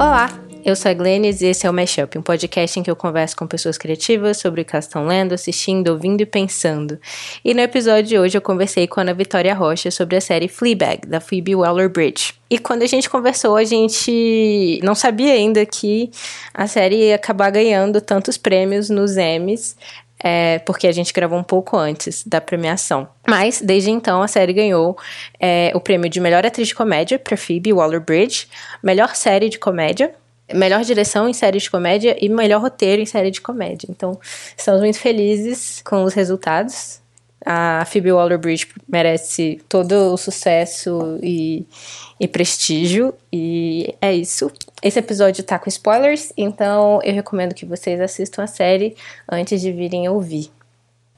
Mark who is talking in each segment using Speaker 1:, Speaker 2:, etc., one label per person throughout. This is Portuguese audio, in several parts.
Speaker 1: Olá, eu sou a Glennis e esse é o Mashup, um podcast em que eu converso com pessoas criativas sobre o que elas estão lendo, assistindo, ouvindo e pensando. E no episódio de hoje eu conversei com a Ana Vitória Rocha sobre a série Fleabag, da Phoebe Waller-Bridge. E quando a gente conversou, a gente não sabia ainda que a série ia acabar ganhando tantos prêmios nos Emmys, é, porque a gente gravou um pouco antes da premiação. Mas, desde então, a série ganhou é, o prêmio de melhor atriz de comédia para Phoebe Waller-Bridge, melhor série de comédia, melhor direção em série de comédia e melhor roteiro em série de comédia. Então, estamos muito felizes com os resultados. A Phoebe Waller-Bridge merece todo o sucesso e, e prestígio. E é isso. Esse episódio tá com spoilers, então eu recomendo que vocês assistam a série antes de virem ouvir.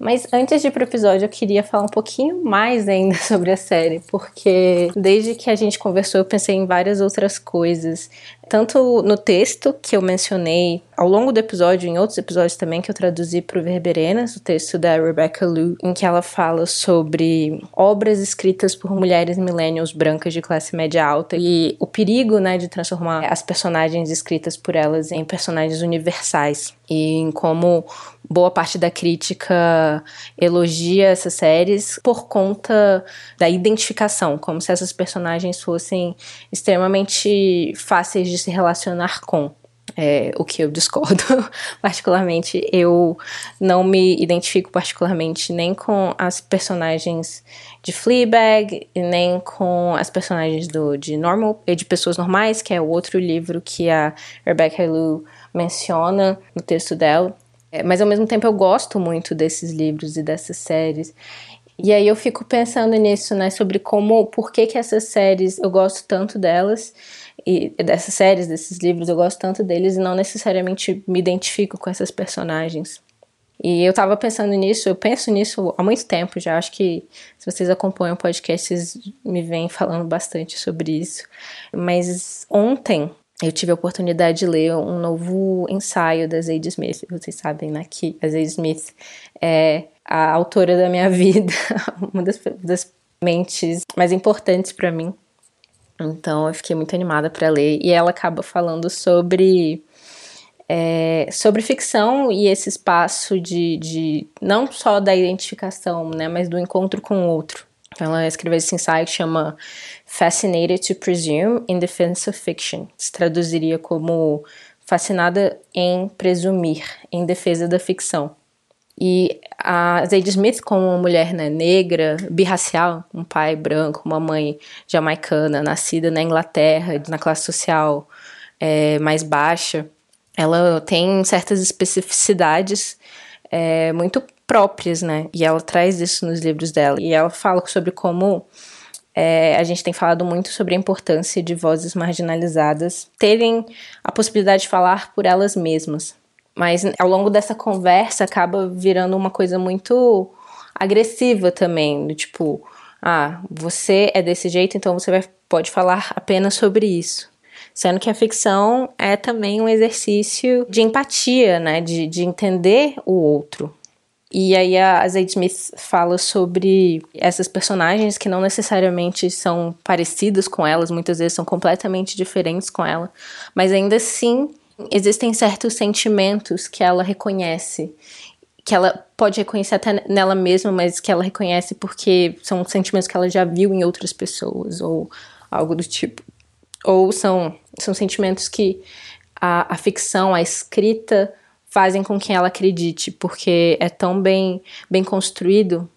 Speaker 1: Mas antes de ir pro episódio, eu queria falar um pouquinho mais ainda sobre a série, porque desde que a gente conversou, eu pensei em várias outras coisas tanto no texto que eu mencionei ao longo do episódio, em outros episódios também que eu traduzi para o Verberenas, o texto da Rebecca Lu, em que ela fala sobre obras escritas por mulheres millennials brancas de classe média alta e o perigo, né, de transformar as personagens escritas por elas em personagens universais. E em como boa parte da crítica elogia essas séries por conta da identificação, como se essas personagens fossem extremamente fáceis de se relacionar com. É, o que eu discordo particularmente. Eu não me identifico particularmente nem com as personagens de Fleabag, nem com as personagens do, de Normal, de Pessoas Normais, que é o outro livro que a Rebecca Lu menciona no texto dela. É, mas ao mesmo tempo eu gosto muito desses livros e dessas séries. E aí eu fico pensando nisso, né, sobre como, por que que essas séries eu gosto tanto delas e dessas séries, desses livros, eu gosto tanto deles e não necessariamente me identifico com essas personagens. E eu tava pensando nisso, eu penso nisso há muito tempo já. Acho que se vocês acompanham o podcast, vocês me vêm falando bastante sobre isso. Mas ontem eu tive a oportunidade de ler um novo ensaio da Zadie Smith. Vocês sabem, né, que a Zadie Smith é a autora da minha vida, uma das, das mentes mais importantes para mim. Então eu fiquei muito animada para ler. E ela acaba falando sobre. É, sobre ficção e esse espaço de, de não só da identificação, né, mas do encontro com o outro. Ela escreveu esse ensaio que chama Fascinated to Presume in Defense of Fiction. Se traduziria como Fascinada em Presumir, em defesa da ficção. E a Zadie Smith, como uma mulher né, negra, birracial, um pai branco, uma mãe jamaicana, nascida na Inglaterra, na classe social é, mais baixa, ela tem certas especificidades é, muito próprias, né? E ela traz isso nos livros dela. E ela fala sobre como é, a gente tem falado muito sobre a importância de vozes marginalizadas terem a possibilidade de falar por elas mesmas. Mas ao longo dessa conversa acaba virando uma coisa muito agressiva também, do tipo, ah, você é desse jeito, então você vai, pode falar apenas sobre isso. Sendo que a ficção é também um exercício de empatia, né? De, de entender o outro. E aí a Zadie Smith fala sobre essas personagens que não necessariamente são parecidas com elas, muitas vezes são completamente diferentes com ela, mas ainda assim existem certos sentimentos que ela reconhece, que ela pode reconhecer até nela mesma, mas que ela reconhece porque são sentimentos que ela já viu em outras pessoas ou algo do tipo. Ou são, são sentimentos que a, a ficção, a escrita fazem com que ela acredite, porque é tão bem, bem construído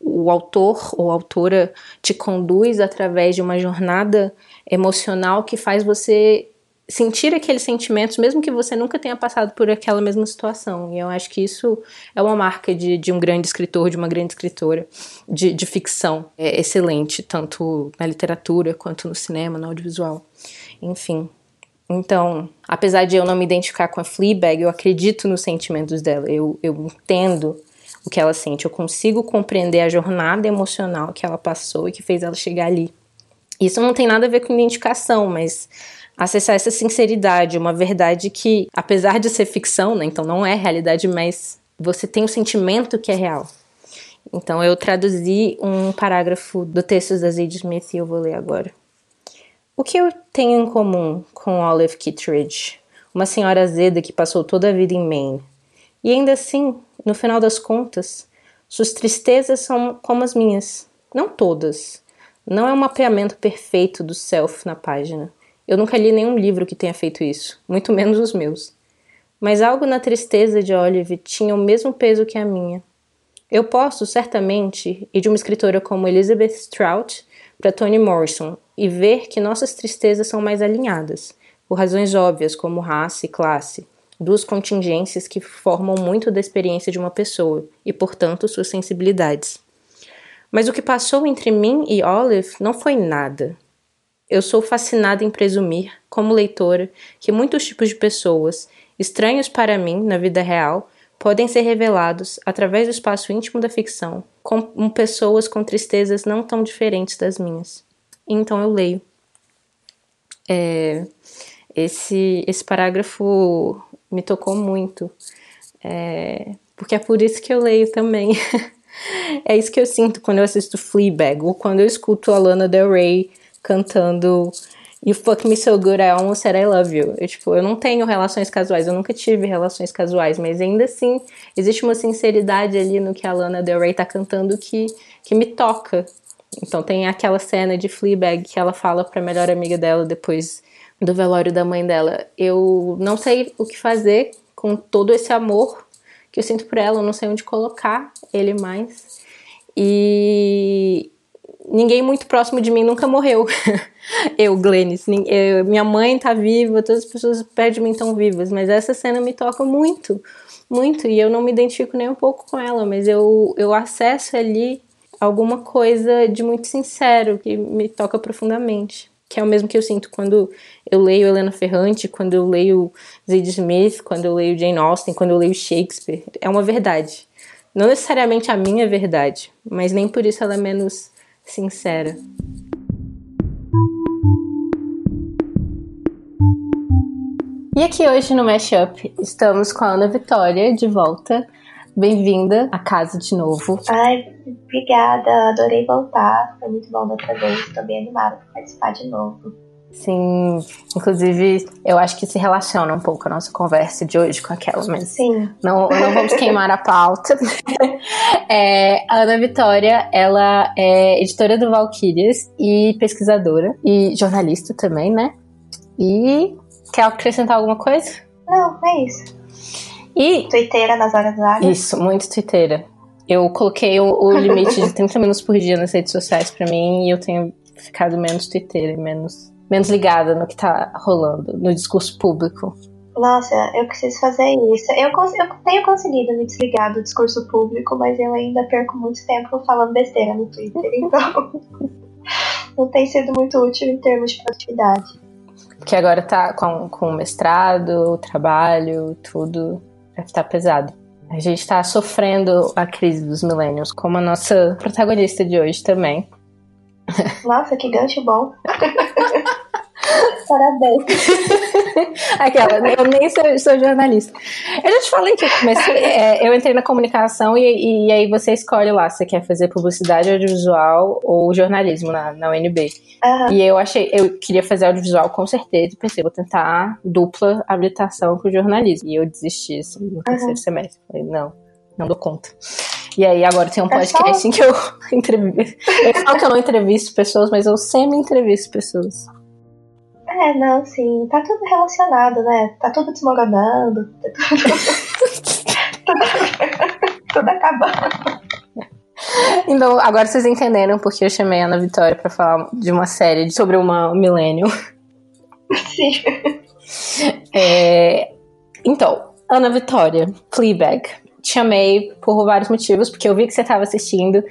Speaker 1: o autor ou autora te conduz através de uma jornada emocional que faz você sentir aqueles sentimentos, mesmo que você nunca tenha passado por aquela mesma situação. E eu acho que isso é uma marca de, de um grande escritor, de uma grande escritora de, de ficção. É excelente, tanto na literatura quanto no cinema, no audiovisual. Enfim. Então, apesar de eu não me identificar com a Fleabag, eu acredito nos sentimentos dela. Eu, eu entendo o que ela sente. Eu consigo compreender a jornada emocional que ela passou e que fez ela chegar ali. Isso não tem nada a ver com identificação, mas acessar essa sinceridade, uma verdade que, apesar de ser ficção, né, então não é realidade, mas você tem um sentimento que é real. Então eu traduzi um parágrafo do texto da Zadie Smith e eu vou ler agora. O que eu tenho em comum com Olive Kittredge? Uma senhora azeda que passou toda a vida em Maine. E ainda assim, no final das contas, suas tristezas são como as minhas. Não todas. Não é um mapeamento perfeito do self na página. Eu nunca li nenhum livro que tenha feito isso, muito menos os meus. Mas algo na tristeza de Olive tinha o mesmo peso que a minha. Eu posso, certamente, ir de uma escritora como Elizabeth Strout para Toni Morrison e ver que nossas tristezas são mais alinhadas, por razões óbvias como raça e classe, duas contingências que formam muito da experiência de uma pessoa e, portanto, suas sensibilidades. Mas o que passou entre mim e Olive não foi nada. Eu sou fascinada em presumir, como leitora, que muitos tipos de pessoas, estranhos para mim na vida real, podem ser revelados através do espaço íntimo da ficção, com pessoas com tristezas não tão diferentes das minhas. Então eu leio. É, esse, esse parágrafo me tocou muito, é, porque é por isso que eu leio também. é isso que eu sinto quando eu assisto Fleabag, ou quando eu escuto a Lana Del Rey cantando You fuck me so good, I almost said I love you. Eu, tipo, eu não tenho relações casuais, eu nunca tive relações casuais, mas ainda assim existe uma sinceridade ali no que a Lana Del Rey tá cantando que, que me toca. Então tem aquela cena de Fleabag que ela fala pra melhor amiga dela depois do velório da mãe dela. Eu não sei o que fazer com todo esse amor que eu sinto por ela, eu não sei onde colocar ele mais. E ninguém muito próximo de mim nunca morreu. eu, Glennis, minha mãe tá viva, todas as pessoas perto de mim estão vivas, mas essa cena me toca muito, muito, e eu não me identifico nem um pouco com ela, mas eu, eu acesso ali alguma coisa de muito sincero que me toca profundamente. Que é o mesmo que eu sinto quando eu leio Helena Ferrante, quando eu leio Zadie Smith, quando eu leio Jane Austen, quando eu leio Shakespeare. É uma verdade. Não necessariamente a minha verdade, mas nem por isso ela é menos sincera. E aqui hoje no Mashup estamos com a Ana Vitória de volta. Bem-vinda à casa de novo.
Speaker 2: Ai, obrigada, adorei voltar. Foi muito bom da outra vez, estou bem animada para participar de novo.
Speaker 1: Sim, inclusive eu acho que se relaciona um pouco a nossa conversa de hoje com aquela, mas
Speaker 2: Sim.
Speaker 1: Não, não vamos queimar a pauta. é, a Ana Vitória, ela é editora do Valkyrias e pesquisadora e jornalista também, né? E quer acrescentar alguma coisa?
Speaker 2: Não, é isso.
Speaker 1: E
Speaker 2: Twitteira nas horas vagas.
Speaker 1: Isso, muito twitteira. Eu coloquei o, o limite de 30 minutos por dia nas redes sociais para mim e eu tenho ficado menos twitteira e menos menos ligada no que tá rolando no discurso público.
Speaker 2: Nossa, eu preciso fazer isso. Eu, eu tenho conseguido me desligar do discurso público, mas eu ainda perco muito tempo falando besteira no Twitter, então não tem sido muito útil em termos de produtividade.
Speaker 1: Porque agora tá com, com o mestrado, o trabalho, tudo deve estar tá pesado. A gente está sofrendo a crise dos millennials, como a nossa protagonista de hoje também.
Speaker 2: Nossa, que gancho bom. Parabéns.
Speaker 1: Aquela, eu nem sou, sou, jornalista. Eu já te falei que eu comecei, é, eu entrei na comunicação e, e, aí você escolhe lá se quer fazer publicidade audiovisual ou jornalismo na, na UNB. Uhum. E eu achei, eu queria fazer audiovisual com certeza pensei, vou tentar dupla habilitação com jornalismo. E eu desisti assim, no terceiro uhum. semestre. Falei, não, não dou conta. E aí agora tem um podcast é só... em que eu entrevisto. Que eu não entrevisto pessoas, mas eu semi-entrevisto pessoas.
Speaker 2: É, não, sim. Tá tudo relacionado, né? Tá tudo desmoronando. Tá tudo, tudo acabando.
Speaker 1: Então, agora vocês entenderam porque eu chamei a Ana Vitória para falar de uma série sobre uma millennial.
Speaker 2: Sim.
Speaker 1: É, então, Ana Vitória, Fleabag te chamei por vários motivos, porque eu vi que você estava assistindo,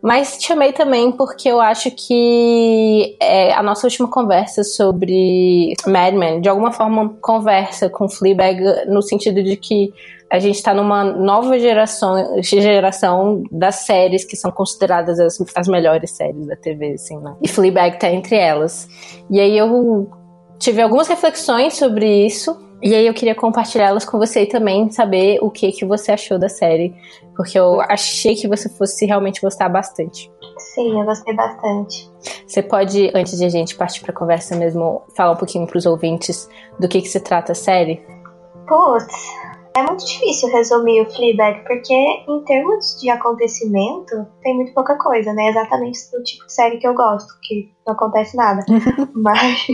Speaker 1: mas te chamei também porque eu acho que é, a nossa última conversa sobre Mad Men, de alguma forma, conversa com Fleabag no sentido de que a gente está numa nova geração, geração das séries que são consideradas as, as melhores séries da TV, assim, né? E Fleabag tá entre elas. E aí eu tive algumas reflexões sobre isso e aí eu queria compartilhá-las com você e também saber o que que você achou da série, porque eu achei que você fosse realmente gostar bastante.
Speaker 2: Sim, eu gostei bastante.
Speaker 1: Você pode, antes de a gente partir para a conversa mesmo, falar um pouquinho para os ouvintes do que, que se trata a série?
Speaker 2: Putz, é muito difícil resumir o Fleabag, porque em termos de acontecimento, tem muito pouca coisa, né? Exatamente do tipo de série que eu gosto, que não acontece nada. Mas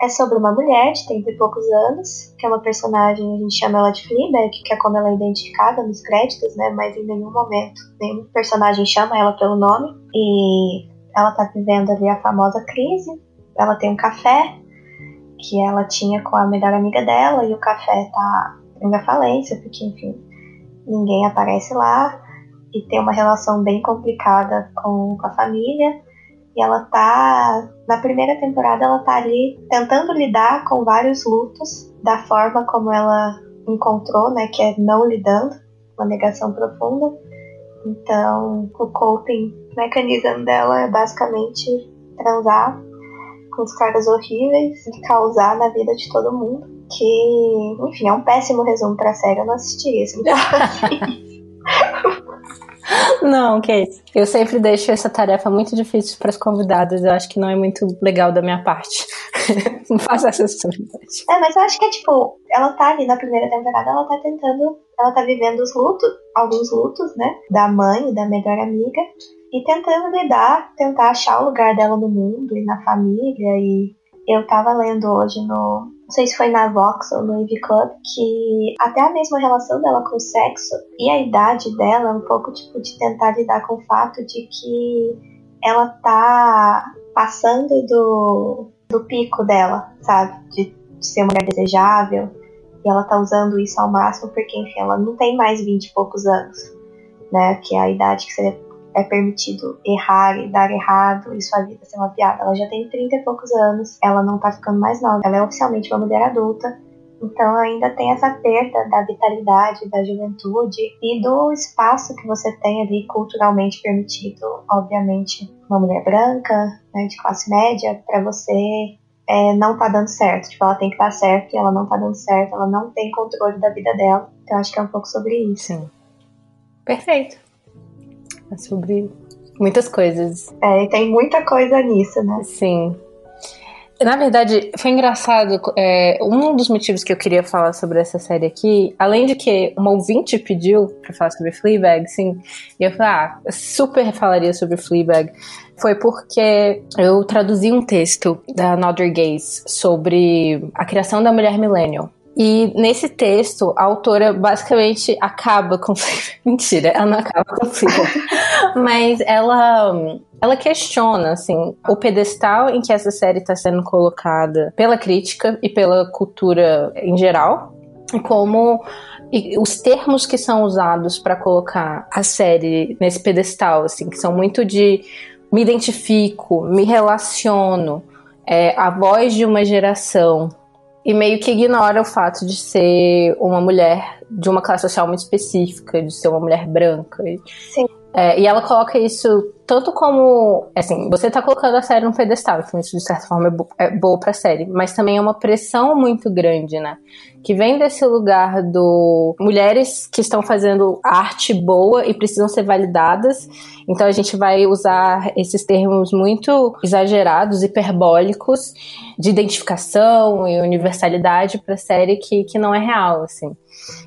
Speaker 2: é sobre uma mulher de 30 e poucos anos, que é uma personagem, a gente chama ela de Fleabag, que é como ela é identificada nos créditos, né? Mas em nenhum momento nenhum personagem chama ela pelo nome. E ela tá vivendo ali a famosa crise. Ela tem um café que ela tinha com a melhor amiga dela e o café tá em falência, porque enfim, ninguém aparece lá e tem uma relação bem complicada com, com a família. E ela tá. Na primeira temporada, ela tá ali tentando lidar com vários lutos da forma como ela encontrou, né? Que é não lidando, uma negação profunda. Então, o coping mecanismo dela é basicamente transar com os caras horríveis e causar na vida de todo mundo. Que, enfim, é um péssimo resumo pra série. Eu não assistiria se me
Speaker 1: Não, que isso. Eu sempre deixo essa tarefa muito difícil para as convidadas. Eu acho que não é muito legal da minha parte. não faça essa possibilidade.
Speaker 2: É, mas eu acho que é tipo, ela tá ali na primeira temporada, ela tá tentando, ela tá vivendo os lutos, alguns lutos, né? Da mãe e da melhor amiga. E tentando lidar, tentar achar o lugar dela no mundo e na família. E eu tava lendo hoje no, não sei se foi na Vox ou no Ivy Club, que até a mesma relação dela com o sexo e a idade dela, um pouco tipo de tentar lidar com o fato de que ela tá passando do, do pico dela, sabe? De, de ser mulher desejável. E ela tá usando isso ao máximo porque, enfim, ela não tem mais 20 e poucos anos, né? Que é a idade que você é permitido errar e dar errado e sua vida ser uma piada. Ela já tem 30 e poucos anos, ela não tá ficando mais nova, ela é oficialmente uma mulher adulta, então ainda tem essa perda da vitalidade, da juventude e do espaço que você tem ali culturalmente permitido, obviamente, uma mulher branca, né, de classe média, para você é, não tá dando certo. Tipo, ela tem que dar certo e ela não tá dando certo, ela não tem controle da vida dela. Então acho que é um pouco sobre isso.
Speaker 1: Sim. Perfeito. É sobre muitas coisas.
Speaker 2: É, e tem muita coisa nisso, né?
Speaker 1: Sim. Na verdade, foi engraçado. É, um dos motivos que eu queria falar sobre essa série aqui, além de que uma ouvinte pediu pra falar sobre Fleabag, sim, e eu falei, ah, super falaria sobre Fleabag, foi porque eu traduzi um texto da Another Gaze sobre a criação da mulher millennial. E nesse texto, a autora basicamente acaba com Mentira, ela não acaba com Mas ela, ela questiona, assim, o pedestal em que essa série está sendo colocada pela crítica e pela cultura em geral. Como os termos que são usados para colocar a série nesse pedestal, assim, que são muito de me identifico, me relaciono, é, a voz de uma geração, e meio que ignora o fato de ser uma mulher de uma classe social muito específica, de ser uma mulher branca.
Speaker 2: Sim.
Speaker 1: É, e ela coloca isso tanto como. Assim, você tá colocando a série num pedestal, então isso de certa forma é, bo é boa pra série, mas também é uma pressão muito grande, né? Que vem desse lugar do. Mulheres que estão fazendo arte boa e precisam ser validadas, então a gente vai usar esses termos muito exagerados, hiperbólicos, de identificação e universalidade pra série que, que não é real, assim.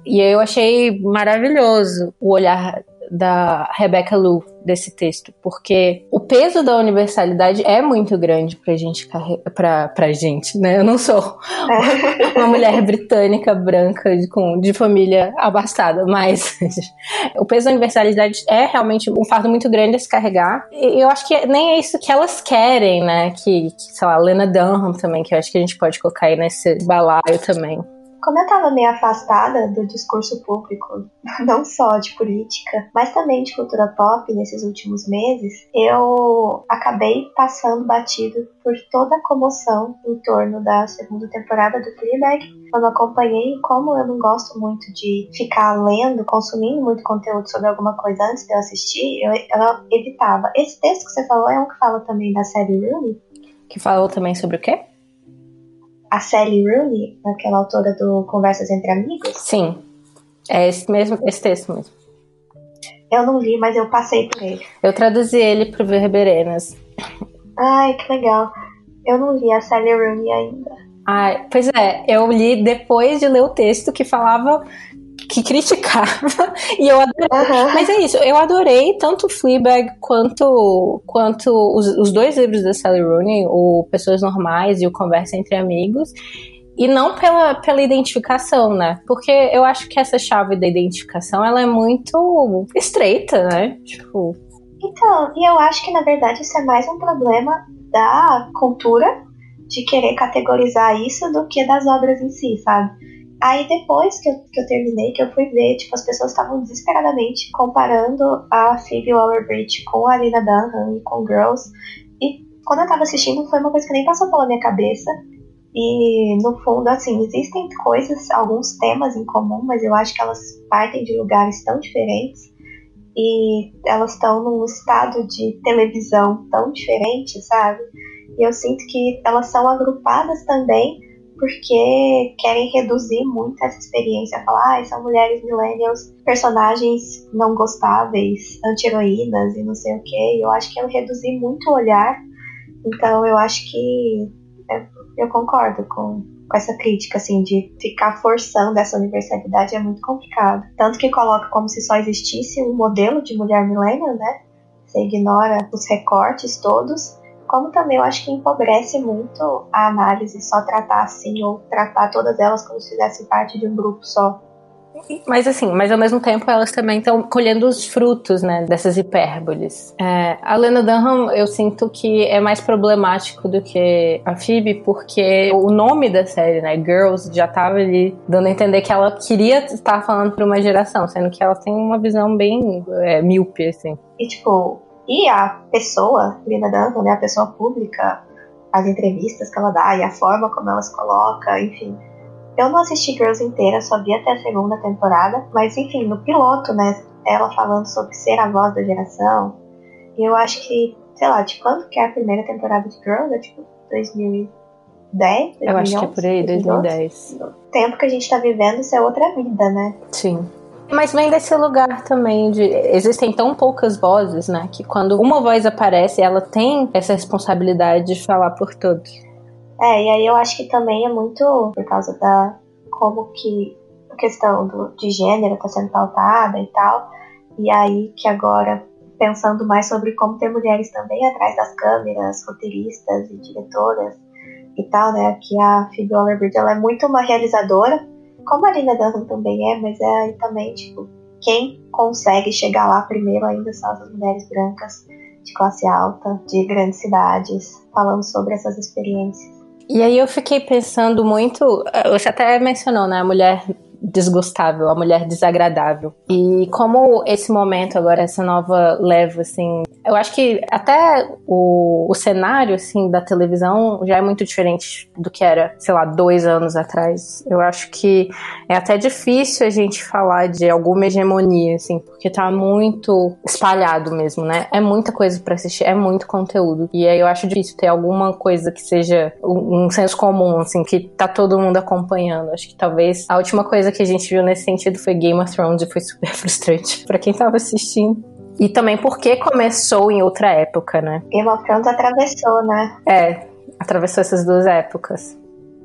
Speaker 1: E eu achei maravilhoso o olhar da Rebecca Lu desse texto, porque o peso da universalidade é muito grande pra gente, pra, pra gente, né? Eu não sou uma mulher britânica branca de, com, de família abastada, mas o peso da universalidade é realmente um fardo muito grande a se carregar. E eu acho que nem é isso que elas querem, né? Que, que sei lá, Lena Dunham também, que eu acho que a gente pode colocar aí nesse balaio também
Speaker 2: como eu estava meio afastada do discurso público, não só de política, mas também de cultura pop nesses últimos meses, eu acabei passando batido por toda a comoção em torno da segunda temporada do Fleabag. Eu não acompanhei, como eu não gosto muito de ficar lendo, consumindo muito conteúdo sobre alguma coisa antes de eu assistir, eu, eu evitava. Esse texto que você falou é um que fala também da série Rooney?
Speaker 1: Que falou também sobre o quê?
Speaker 2: A Sally Rooney, aquela autora do Conversas entre Amigos?
Speaker 1: Sim, é esse mesmo, esse texto mesmo.
Speaker 2: Eu não li, mas eu passei por ele.
Speaker 1: Eu traduzi ele pro Verberenas.
Speaker 2: Ai, que legal. Eu não li a Sally Rooney ainda.
Speaker 1: Ai, pois é, eu li depois de ler o texto que falava que criticava e eu adorei. Uhum. Mas é isso, eu adorei tanto Fleabag quanto, quanto os, os dois livros da Sally Rooney, o Pessoas Normais e o Conversa Entre Amigos. E não pela, pela identificação, né? Porque eu acho que essa chave da identificação, ela é muito estreita, né? Tipo...
Speaker 2: Então, e eu acho que na verdade isso é mais um problema da cultura de querer categorizar isso do que das obras em si, sabe? Aí depois que eu, que eu terminei, que eu fui ver, tipo, as pessoas estavam desesperadamente comparando a Phoebe Waller-Bridge com a Lina Dunham e com Girls. E quando eu tava assistindo, foi uma coisa que nem passou pela minha cabeça. E no fundo, assim, existem coisas, alguns temas em comum, mas eu acho que elas partem de lugares tão diferentes e elas estão num estado de televisão tão diferente, sabe? E eu sinto que elas são agrupadas também porque querem reduzir muito essa experiência, falar, ah, são mulheres millennials, personagens não gostáveis, anti-heroínas e não sei o que. Eu acho que é reduzir muito o olhar. Então eu acho que é, eu concordo com, com essa crítica, assim, de ficar forçando essa universalidade é muito complicado. Tanto que coloca como se só existisse um modelo de mulher millennial, né? Você ignora os recortes todos como também eu acho que empobrece muito a análise só tratar assim, ou tratar todas elas como se fizesse parte de um grupo só.
Speaker 1: Mas assim, mas ao mesmo tempo elas também estão colhendo os frutos, né, dessas hipérboles. É, a Lena Dunham, eu sinto que é mais problemático do que a Phoebe, porque o nome da série, né, Girls, já tava ali dando a entender que ela queria estar falando para uma geração, sendo que ela tem uma visão bem é, míope, assim.
Speaker 2: E tipo, e a pessoa, Lina Dunham, né, a pessoa pública, as entrevistas que ela dá e a forma como ela se coloca, enfim. Eu não assisti Girls inteira, só vi até a segunda temporada, mas enfim, no piloto, né, ela falando sobre ser a voz da geração. E eu acho que, sei lá, de quando que é a primeira temporada de Girls? É tipo 2010? 2011,
Speaker 1: eu acho que é por aí, 2010.
Speaker 2: O tempo que a gente tá vivendo, isso é outra vida, né?
Speaker 1: Sim. Mas vem desse lugar também de. Existem tão poucas vozes, né? Que quando uma voz aparece, ela tem essa responsabilidade de falar por todos.
Speaker 2: É, e aí eu acho que também é muito por causa da. como que a questão do, de gênero está sendo pautada e tal. E aí que agora, pensando mais sobre como ter mulheres também atrás das câmeras, roteiristas e diretoras e tal, né? Que a Phoebe Waller-Bridge ela é muito uma realizadora como a Lina Dunham também é, mas é também, tipo, quem consegue chegar lá primeiro ainda são as mulheres brancas de classe alta, de grandes cidades, falando sobre essas experiências.
Speaker 1: E aí eu fiquei pensando muito, você até mencionou, né, a mulher desgostável, a mulher desagradável. E como esse momento agora, essa nova leva, assim, eu acho que até o, o cenário, assim, da televisão já é muito diferente do que era, sei lá, dois anos atrás. Eu acho que é até difícil a gente falar de alguma hegemonia, assim, porque tá muito espalhado mesmo, né? É muita coisa para assistir, é muito conteúdo. E aí eu acho difícil ter alguma coisa que seja um, um senso comum, assim, que tá todo mundo acompanhando. Acho que talvez a última coisa que a gente viu nesse sentido foi Game of Thrones e foi super frustrante para quem tava assistindo. E também porque começou em outra época, né?
Speaker 2: Game of Thrones atravessou, né?
Speaker 1: É, atravessou essas duas épocas.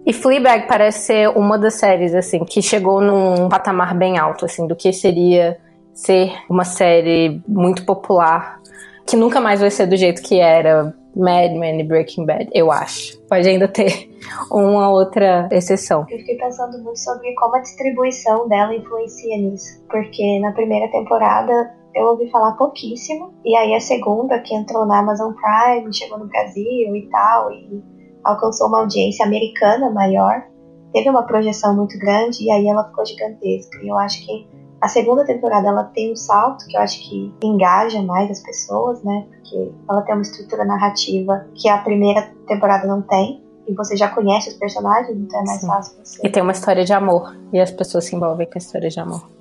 Speaker 1: E Fleabag parece ser uma das séries, assim, que chegou num patamar bem alto, assim, do que seria ser uma série muito popular, que nunca mais vai ser do jeito que era Mad Men e Breaking Bad, eu acho. Pode ainda ter uma outra exceção.
Speaker 2: Eu fiquei pensando muito sobre como a distribuição dela influencia nisso. Porque na primeira temporada eu ouvi falar pouquíssimo. E aí a segunda, que entrou na Amazon Prime, chegou no Brasil e tal, e alcançou uma audiência americana maior. Teve uma projeção muito grande e aí ela ficou gigantesca. E eu acho que a segunda temporada ela tem um salto que eu acho que engaja mais as pessoas, né? Porque ela tem uma estrutura narrativa que a primeira temporada não tem. E você já conhece os personagens, então é mais Sim. fácil você.
Speaker 1: E tem uma história de amor. E as pessoas se envolvem com a história de amor.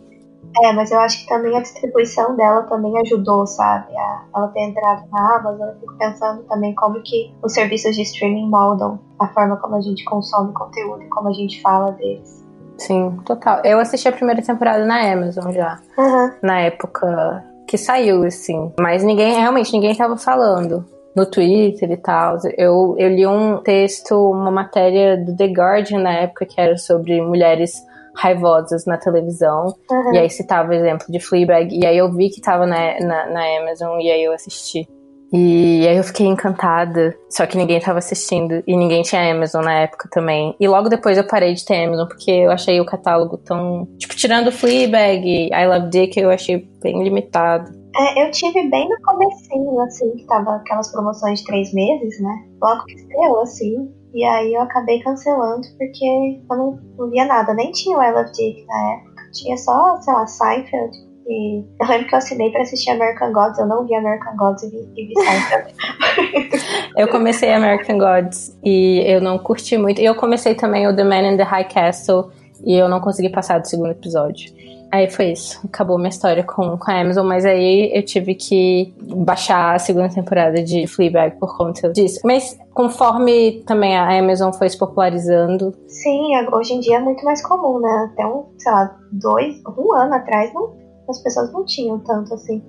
Speaker 2: É, mas eu acho que também a distribuição dela também ajudou, sabe? A, ela ter entrado na Amazon, eu fico pensando também como que os serviços de streaming moldam a forma como a gente consome conteúdo e como a gente fala deles.
Speaker 1: Sim, total. Eu assisti a primeira temporada na Amazon já.
Speaker 2: Uhum.
Speaker 1: Na época que saiu, assim. Mas ninguém, realmente, ninguém tava falando no Twitter e tal. Eu, eu li um texto, uma matéria do The Guardian na época que era sobre mulheres raivosas na televisão. Uhum. E aí citava o exemplo de Fleabag. E aí eu vi que tava na, na, na Amazon e aí eu assisti. E aí eu fiquei encantada. Só que ninguém tava assistindo. E ninguém tinha Amazon na época também. E logo depois eu parei de ter Amazon, porque eu achei o catálogo tão. Tipo, tirando Fleabag e I Love Dick, eu achei bem limitado.
Speaker 2: É, eu tive bem no comecinho, assim, que tava aquelas promoções de três meses, né? Logo que estreou, assim. E aí eu acabei cancelando porque eu não, não via nada. Nem tinha o I Love Dick na época. Tinha só, sei lá, Seinfeld e eu lembro que eu assinei pra assistir American Gods, eu não vi American Gods e vi, e vi
Speaker 1: eu comecei American Gods e eu não curti muito. E eu comecei também o The Man in the High Castle e eu não consegui passar do segundo episódio. Aí foi isso. Acabou minha história com, com a Amazon, mas aí eu tive que baixar a segunda temporada de Fleabag por conta disso. Mas conforme também a Amazon foi se popularizando.
Speaker 2: Sim, hoje em dia é muito mais comum, né? Até um, sei lá, dois, um ano atrás não as pessoas não tinham tanto assim.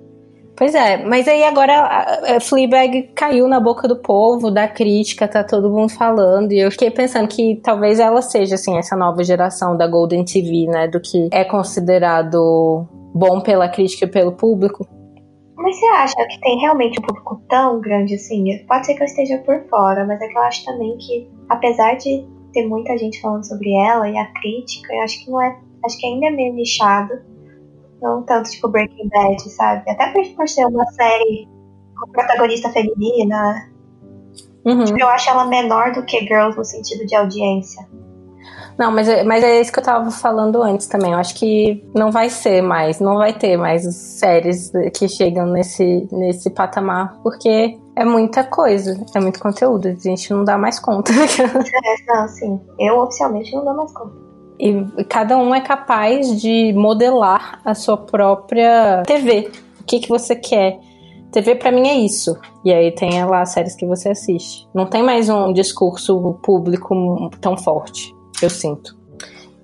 Speaker 1: Pois é, mas aí agora a Fleabag caiu na boca do povo, da crítica, tá todo mundo falando, e eu fiquei pensando que talvez ela seja, assim, essa nova geração da Golden TV, né, do que é considerado bom pela crítica e pelo público.
Speaker 2: Mas você acha que tem realmente um público tão grande assim? Pode ser que eu esteja por fora, mas é que eu acho também que, apesar de ter muita gente falando sobre ela e a crítica, eu acho que não é, acho que ainda é meio nichado não tanto tipo Breaking Bad, sabe? Até por ser uma série com protagonista feminina. Uhum. Tipo, eu acho ela menor do que Girls no sentido de audiência.
Speaker 1: Não, mas é, mas é isso que eu tava falando antes também. Eu acho que não vai ser mais, não vai ter mais séries que chegam nesse, nesse patamar, porque é muita coisa, é muito conteúdo. A gente não dá mais conta.
Speaker 2: é, não, sim. Eu oficialmente não dou mais conta.
Speaker 1: E cada um é capaz de modelar a sua própria TV. O que, que você quer? TV para mim é isso. E aí tem lá as séries que você assiste. Não tem mais um discurso público tão forte, eu sinto.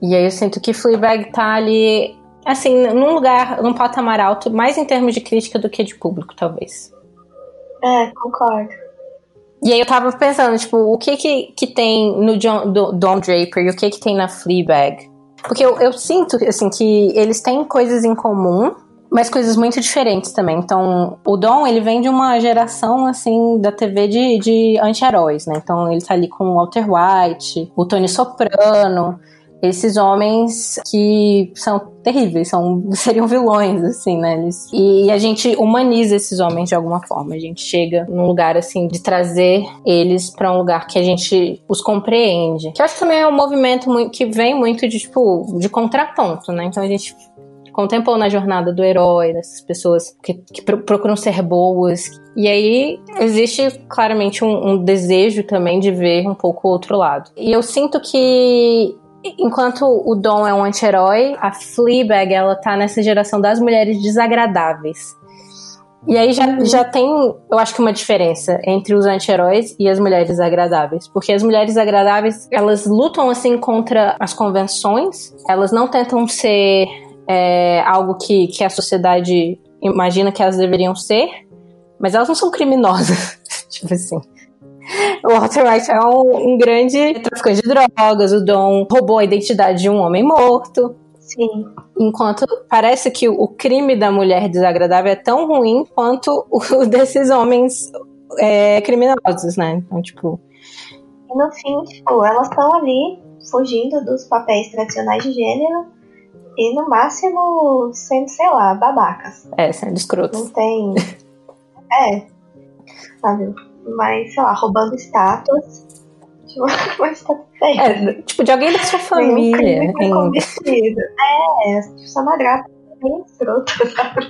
Speaker 1: E aí eu sinto que Fleabag tá ali, assim, num lugar, num patamar alto, mais em termos de crítica do que de público, talvez.
Speaker 2: É, concordo.
Speaker 1: E aí eu tava pensando, tipo, o que que, que tem no John, do, Don Draper e o que que tem na Fleabag? Porque eu, eu sinto, assim, que eles têm coisas em comum, mas coisas muito diferentes também. Então, o Dom, ele vem de uma geração, assim, da TV de, de anti-heróis, né? Então, ele tá ali com o Walter White, o Tony Soprano, esses homens que são terríveis, são, seriam vilões, assim, né? Eles, e a gente humaniza esses homens de alguma forma. A gente chega num lugar, assim, de trazer eles para um lugar que a gente os compreende. Que eu acho que também é um movimento muito, que vem muito de, tipo, de contraponto, né? Então a gente contemplou na jornada do herói, dessas pessoas que, que procuram ser boas. E aí existe claramente um, um, desejo também de ver um pouco o outro lado. E eu sinto que Enquanto o Dom é um anti-herói, a Fleabag, ela tá nessa geração das mulheres desagradáveis. E aí já, uhum. já tem, eu acho que uma diferença entre os anti-heróis e as mulheres agradáveis. Porque as mulheres agradáveis, elas lutam assim contra as convenções, elas não tentam ser é, algo que, que a sociedade imagina que elas deveriam ser, mas elas não são criminosas. tipo assim. O Walter White é um, um grande traficante de drogas. O Dom roubou a identidade de um homem morto.
Speaker 2: Sim.
Speaker 1: Enquanto parece que o crime da mulher desagradável é tão ruim quanto o desses homens é, criminosos, né? Então, tipo.
Speaker 2: E no fim, tipo, elas estão ali fugindo dos papéis tradicionais de gênero e no máximo sendo, sei lá, babacas.
Speaker 1: É, sendo escrotos.
Speaker 2: Não tem. é. Sabe? Mas, sei lá, roubando estátuas. Tipo, mas tá
Speaker 1: é, tipo, de alguém da sua família.
Speaker 2: Um é, tipo, sua madrasta é bem escrota, sabe?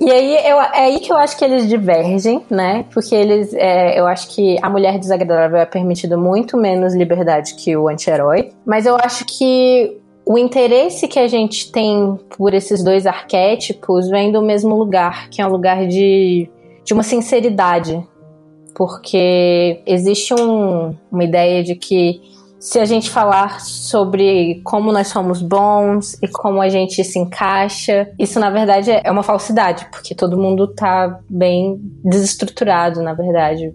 Speaker 1: E aí eu, é aí que eu acho que eles divergem, né? Porque eles, é, eu acho que a mulher desagradável é permitida muito menos liberdade que o anti-herói. Mas eu acho que o interesse que a gente tem por esses dois arquétipos vem do mesmo lugar, que é um lugar de, de uma sinceridade, porque existe um, uma ideia de que se a gente falar sobre como nós somos bons e como a gente se encaixa, isso na verdade é uma falsidade, porque todo mundo tá bem desestruturado, na verdade,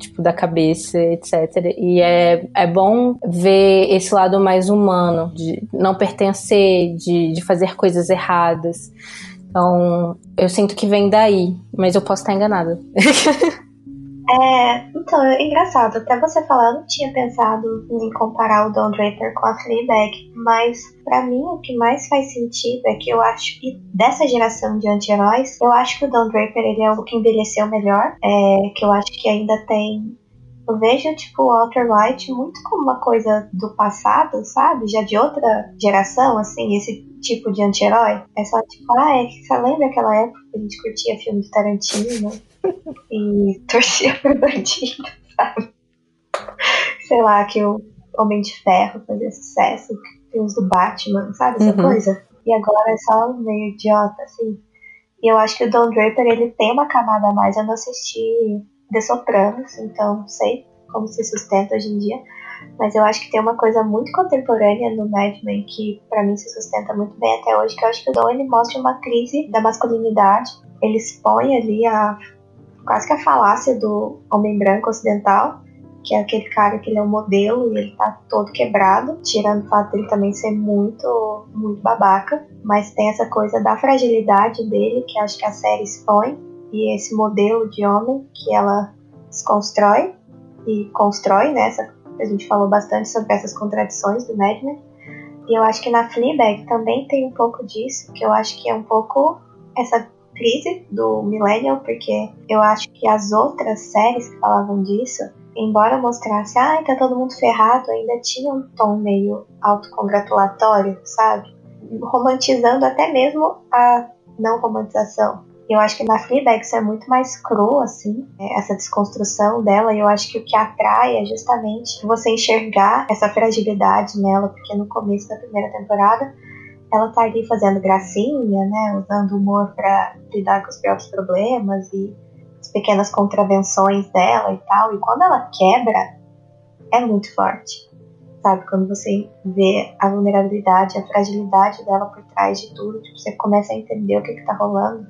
Speaker 1: tipo, da cabeça, etc. E é, é bom ver esse lado mais humano, de não pertencer, de, de fazer coisas erradas. Então, eu sinto que vem daí, mas eu posso estar enganada.
Speaker 2: É, então, é engraçado, até você falar, eu não tinha pensado em comparar o Don Draper com a Fleabag, mas para mim o que mais faz sentido é que eu acho que dessa geração de anti-heróis, eu acho que o Don Draper ele é o que envelheceu melhor, é, que eu acho que ainda tem eu vejo, tipo, o Walter White muito como uma coisa do passado, sabe? Já de outra geração, assim, esse tipo de anti-herói. É só tipo, ah, é que você lembra aquela época que a gente curtia filme de Tarantino? E torcia pro bandido, sabe? Sei lá, que o Homem de Ferro fazia sucesso, filmes do Batman, sabe? Essa uhum. coisa. E agora é só meio idiota, assim. E eu acho que o Don Draper, ele tem uma camada a mais. Eu não assisti The Sopranos, então não sei como se sustenta hoje em dia. Mas eu acho que tem uma coisa muito contemporânea no Mad Men que para mim se sustenta muito bem até hoje, que eu acho que o Don ele mostra uma crise da masculinidade. Ele expõe ali a quase que a falácia do homem branco ocidental, que é aquele cara que ele é um modelo e ele tá todo quebrado, tirando o fato dele também ser muito, muito babaca, mas tem essa coisa da fragilidade dele, que acho que a série expõe, e esse modelo de homem que ela desconstrói e constrói, né? Essa, a gente falou bastante sobre essas contradições do Mad. E eu acho que na Fleabag também tem um pouco disso, que eu acho que é um pouco essa crise do Millennial, porque eu acho que as outras séries que falavam disso, embora mostrasse, ah, tá todo mundo ferrado, ainda tinha um tom meio autocongratulatório, sabe? Romantizando até mesmo a não romantização. Eu acho que na Fleabag isso é muito mais cru, assim, né, essa desconstrução dela, e eu acho que o que atrai é justamente você enxergar essa fragilidade nela, porque no começo da primeira temporada ela tá ali fazendo gracinha, né, usando humor para lidar com os próprios problemas e as pequenas contravenções dela e tal, e quando ela quebra, é muito forte. Sabe, quando você vê a vulnerabilidade, a fragilidade dela por trás de tudo, tipo, você começa a entender o que, que tá rolando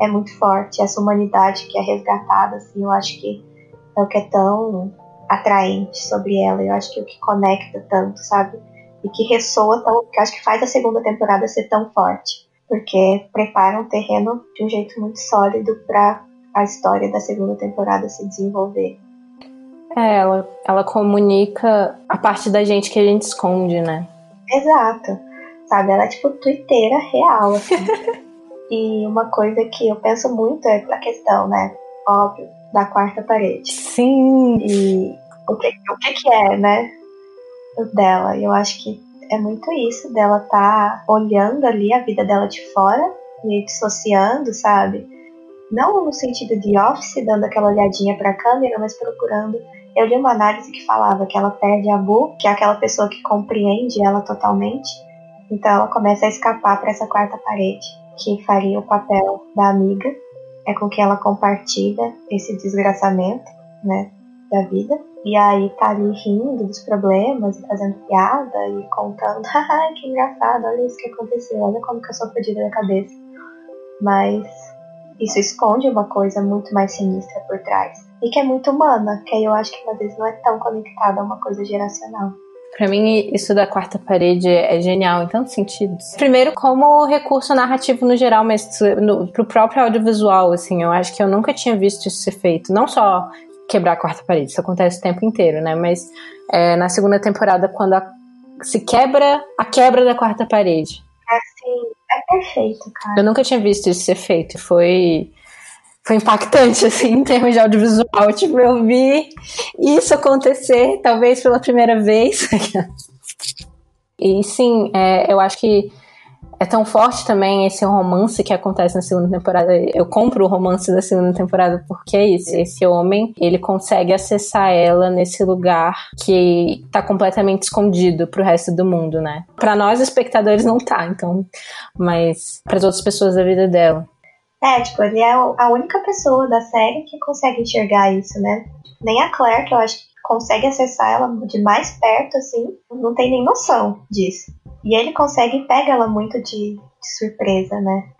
Speaker 2: é muito forte. Essa humanidade que é resgatada, assim, eu acho que é o que é tão atraente sobre ela. Eu acho que é o que conecta tanto, sabe? E que ressoa tão. que acho que faz a segunda temporada ser tão forte. Porque prepara um terreno de um jeito muito sólido para a história da segunda temporada se desenvolver.
Speaker 1: É, ela, ela comunica a parte da gente que a gente esconde, né?
Speaker 2: Exato. Sabe, ela é tipo twitteira real, assim. E uma coisa que eu penso muito é a questão, né? Óbvio, da quarta parede.
Speaker 1: Sim.
Speaker 2: E o que, o que, que é, né? Dela. E eu acho que é muito isso, dela tá olhando ali a vida dela de fora, meio dissociando, sabe? Não no sentido de office, dando aquela olhadinha pra câmera, mas procurando. Eu li uma análise que falava que ela perde a Bu, que é aquela pessoa que compreende ela totalmente. Então ela começa a escapar para essa quarta parede que faria o papel da amiga, é com quem ela compartilha esse desgraçamento, né, da vida. E aí tá ali rindo dos problemas, fazendo piada e contando, ai que engraçado, olha isso que aconteceu, olha como que eu sou perdida da cabeça. Mas isso esconde uma coisa muito mais sinistra por trás. E que é muito humana, que eu acho que às vezes não é tão conectada a uma coisa geracional.
Speaker 1: Para mim, isso da quarta parede é genial em tantos sentidos. Primeiro, como recurso narrativo no geral, mas no, pro próprio audiovisual, assim, eu acho que eu nunca tinha visto isso ser feito. Não só quebrar a quarta parede, isso acontece o tempo inteiro, né? Mas é, na segunda temporada, quando a, se quebra a quebra da quarta parede.
Speaker 2: É assim, é perfeito, cara.
Speaker 1: Eu nunca tinha visto isso ser feito. Foi foi impactante, assim, em termos de audiovisual. Tipo, eu vi isso acontecer, talvez pela primeira vez. e sim, é, eu acho que é tão forte também esse romance que acontece na segunda temporada. Eu compro o romance da segunda temporada porque é isso. Esse homem, ele consegue acessar ela nesse lugar que tá completamente escondido pro resto do mundo, né? Para nós espectadores não tá, então, mas para as outras pessoas da vida dela.
Speaker 2: É, tipo, ele é a única pessoa da série que consegue enxergar isso, né? Nem a Claire, que eu acho que consegue acessar ela de mais perto, assim, não tem nem noção disso. E ele consegue pega ela muito de, de surpresa, né?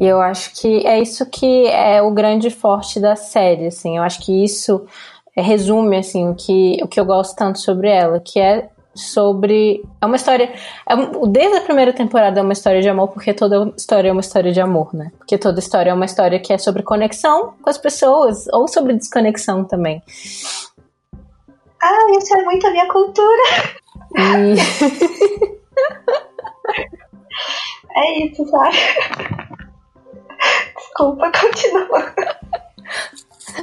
Speaker 1: E eu acho que é isso que é o grande forte da série, assim. Eu acho que isso resume, assim, o que, o que eu gosto tanto sobre ela, que é sobre. É uma história. É, desde a primeira temporada é uma história de amor, porque toda história é uma história de amor, né? Porque toda história é uma história que é sobre conexão com as pessoas, ou sobre desconexão também.
Speaker 2: Ah, isso é muito a minha cultura! E... é isso, sabe? Desculpa, continua.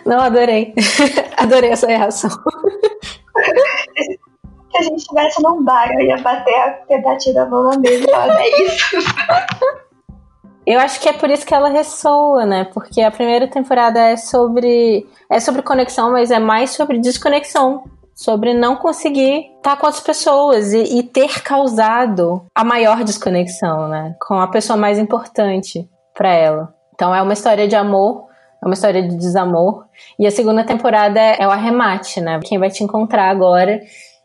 Speaker 1: Não, adorei. adorei essa reação.
Speaker 2: Se a gente estivesse num bar, eu ia bater, ter batido a mão na mesa e falar, é isso.
Speaker 1: Eu acho que é por isso que ela ressoa, né? Porque a primeira temporada é sobre é sobre conexão, mas é mais sobre desconexão, sobre não conseguir estar com as pessoas e, e ter causado a maior desconexão, né? Com a pessoa mais importante para ela. Então é uma história de amor, é uma história de desamor. E a segunda temporada é o arremate, né? Quem vai te encontrar agora.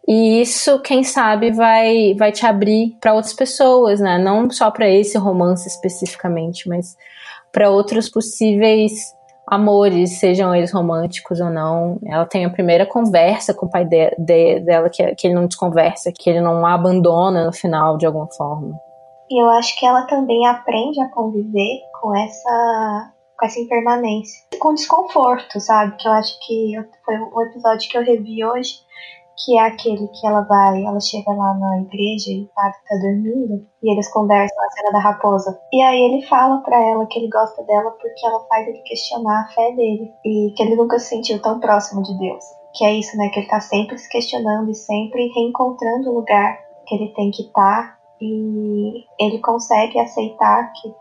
Speaker 1: E isso, quem sabe, vai, vai te abrir para outras pessoas, né? Não só para esse romance especificamente, mas para outros possíveis amores, sejam eles românticos ou não. Ela tem a primeira conversa com o pai de, de, dela, que, que ele não desconversa, que ele não a abandona no final de alguma forma.
Speaker 2: E eu acho que ela também aprende a conviver com essa com essa impermanência, com desconforto, sabe? Que eu acho que foi um episódio que eu revi hoje, que é aquele que ela vai, ela chega lá na igreja e o padre tá dormindo e eles conversam na cena da raposa. E aí ele fala para ela que ele gosta dela porque ela faz ele questionar a fé dele e que ele nunca se sentiu tão próximo de Deus. Que é isso, né? Que ele tá sempre se questionando e sempre reencontrando o lugar que ele tem que estar tá e ele consegue aceitar que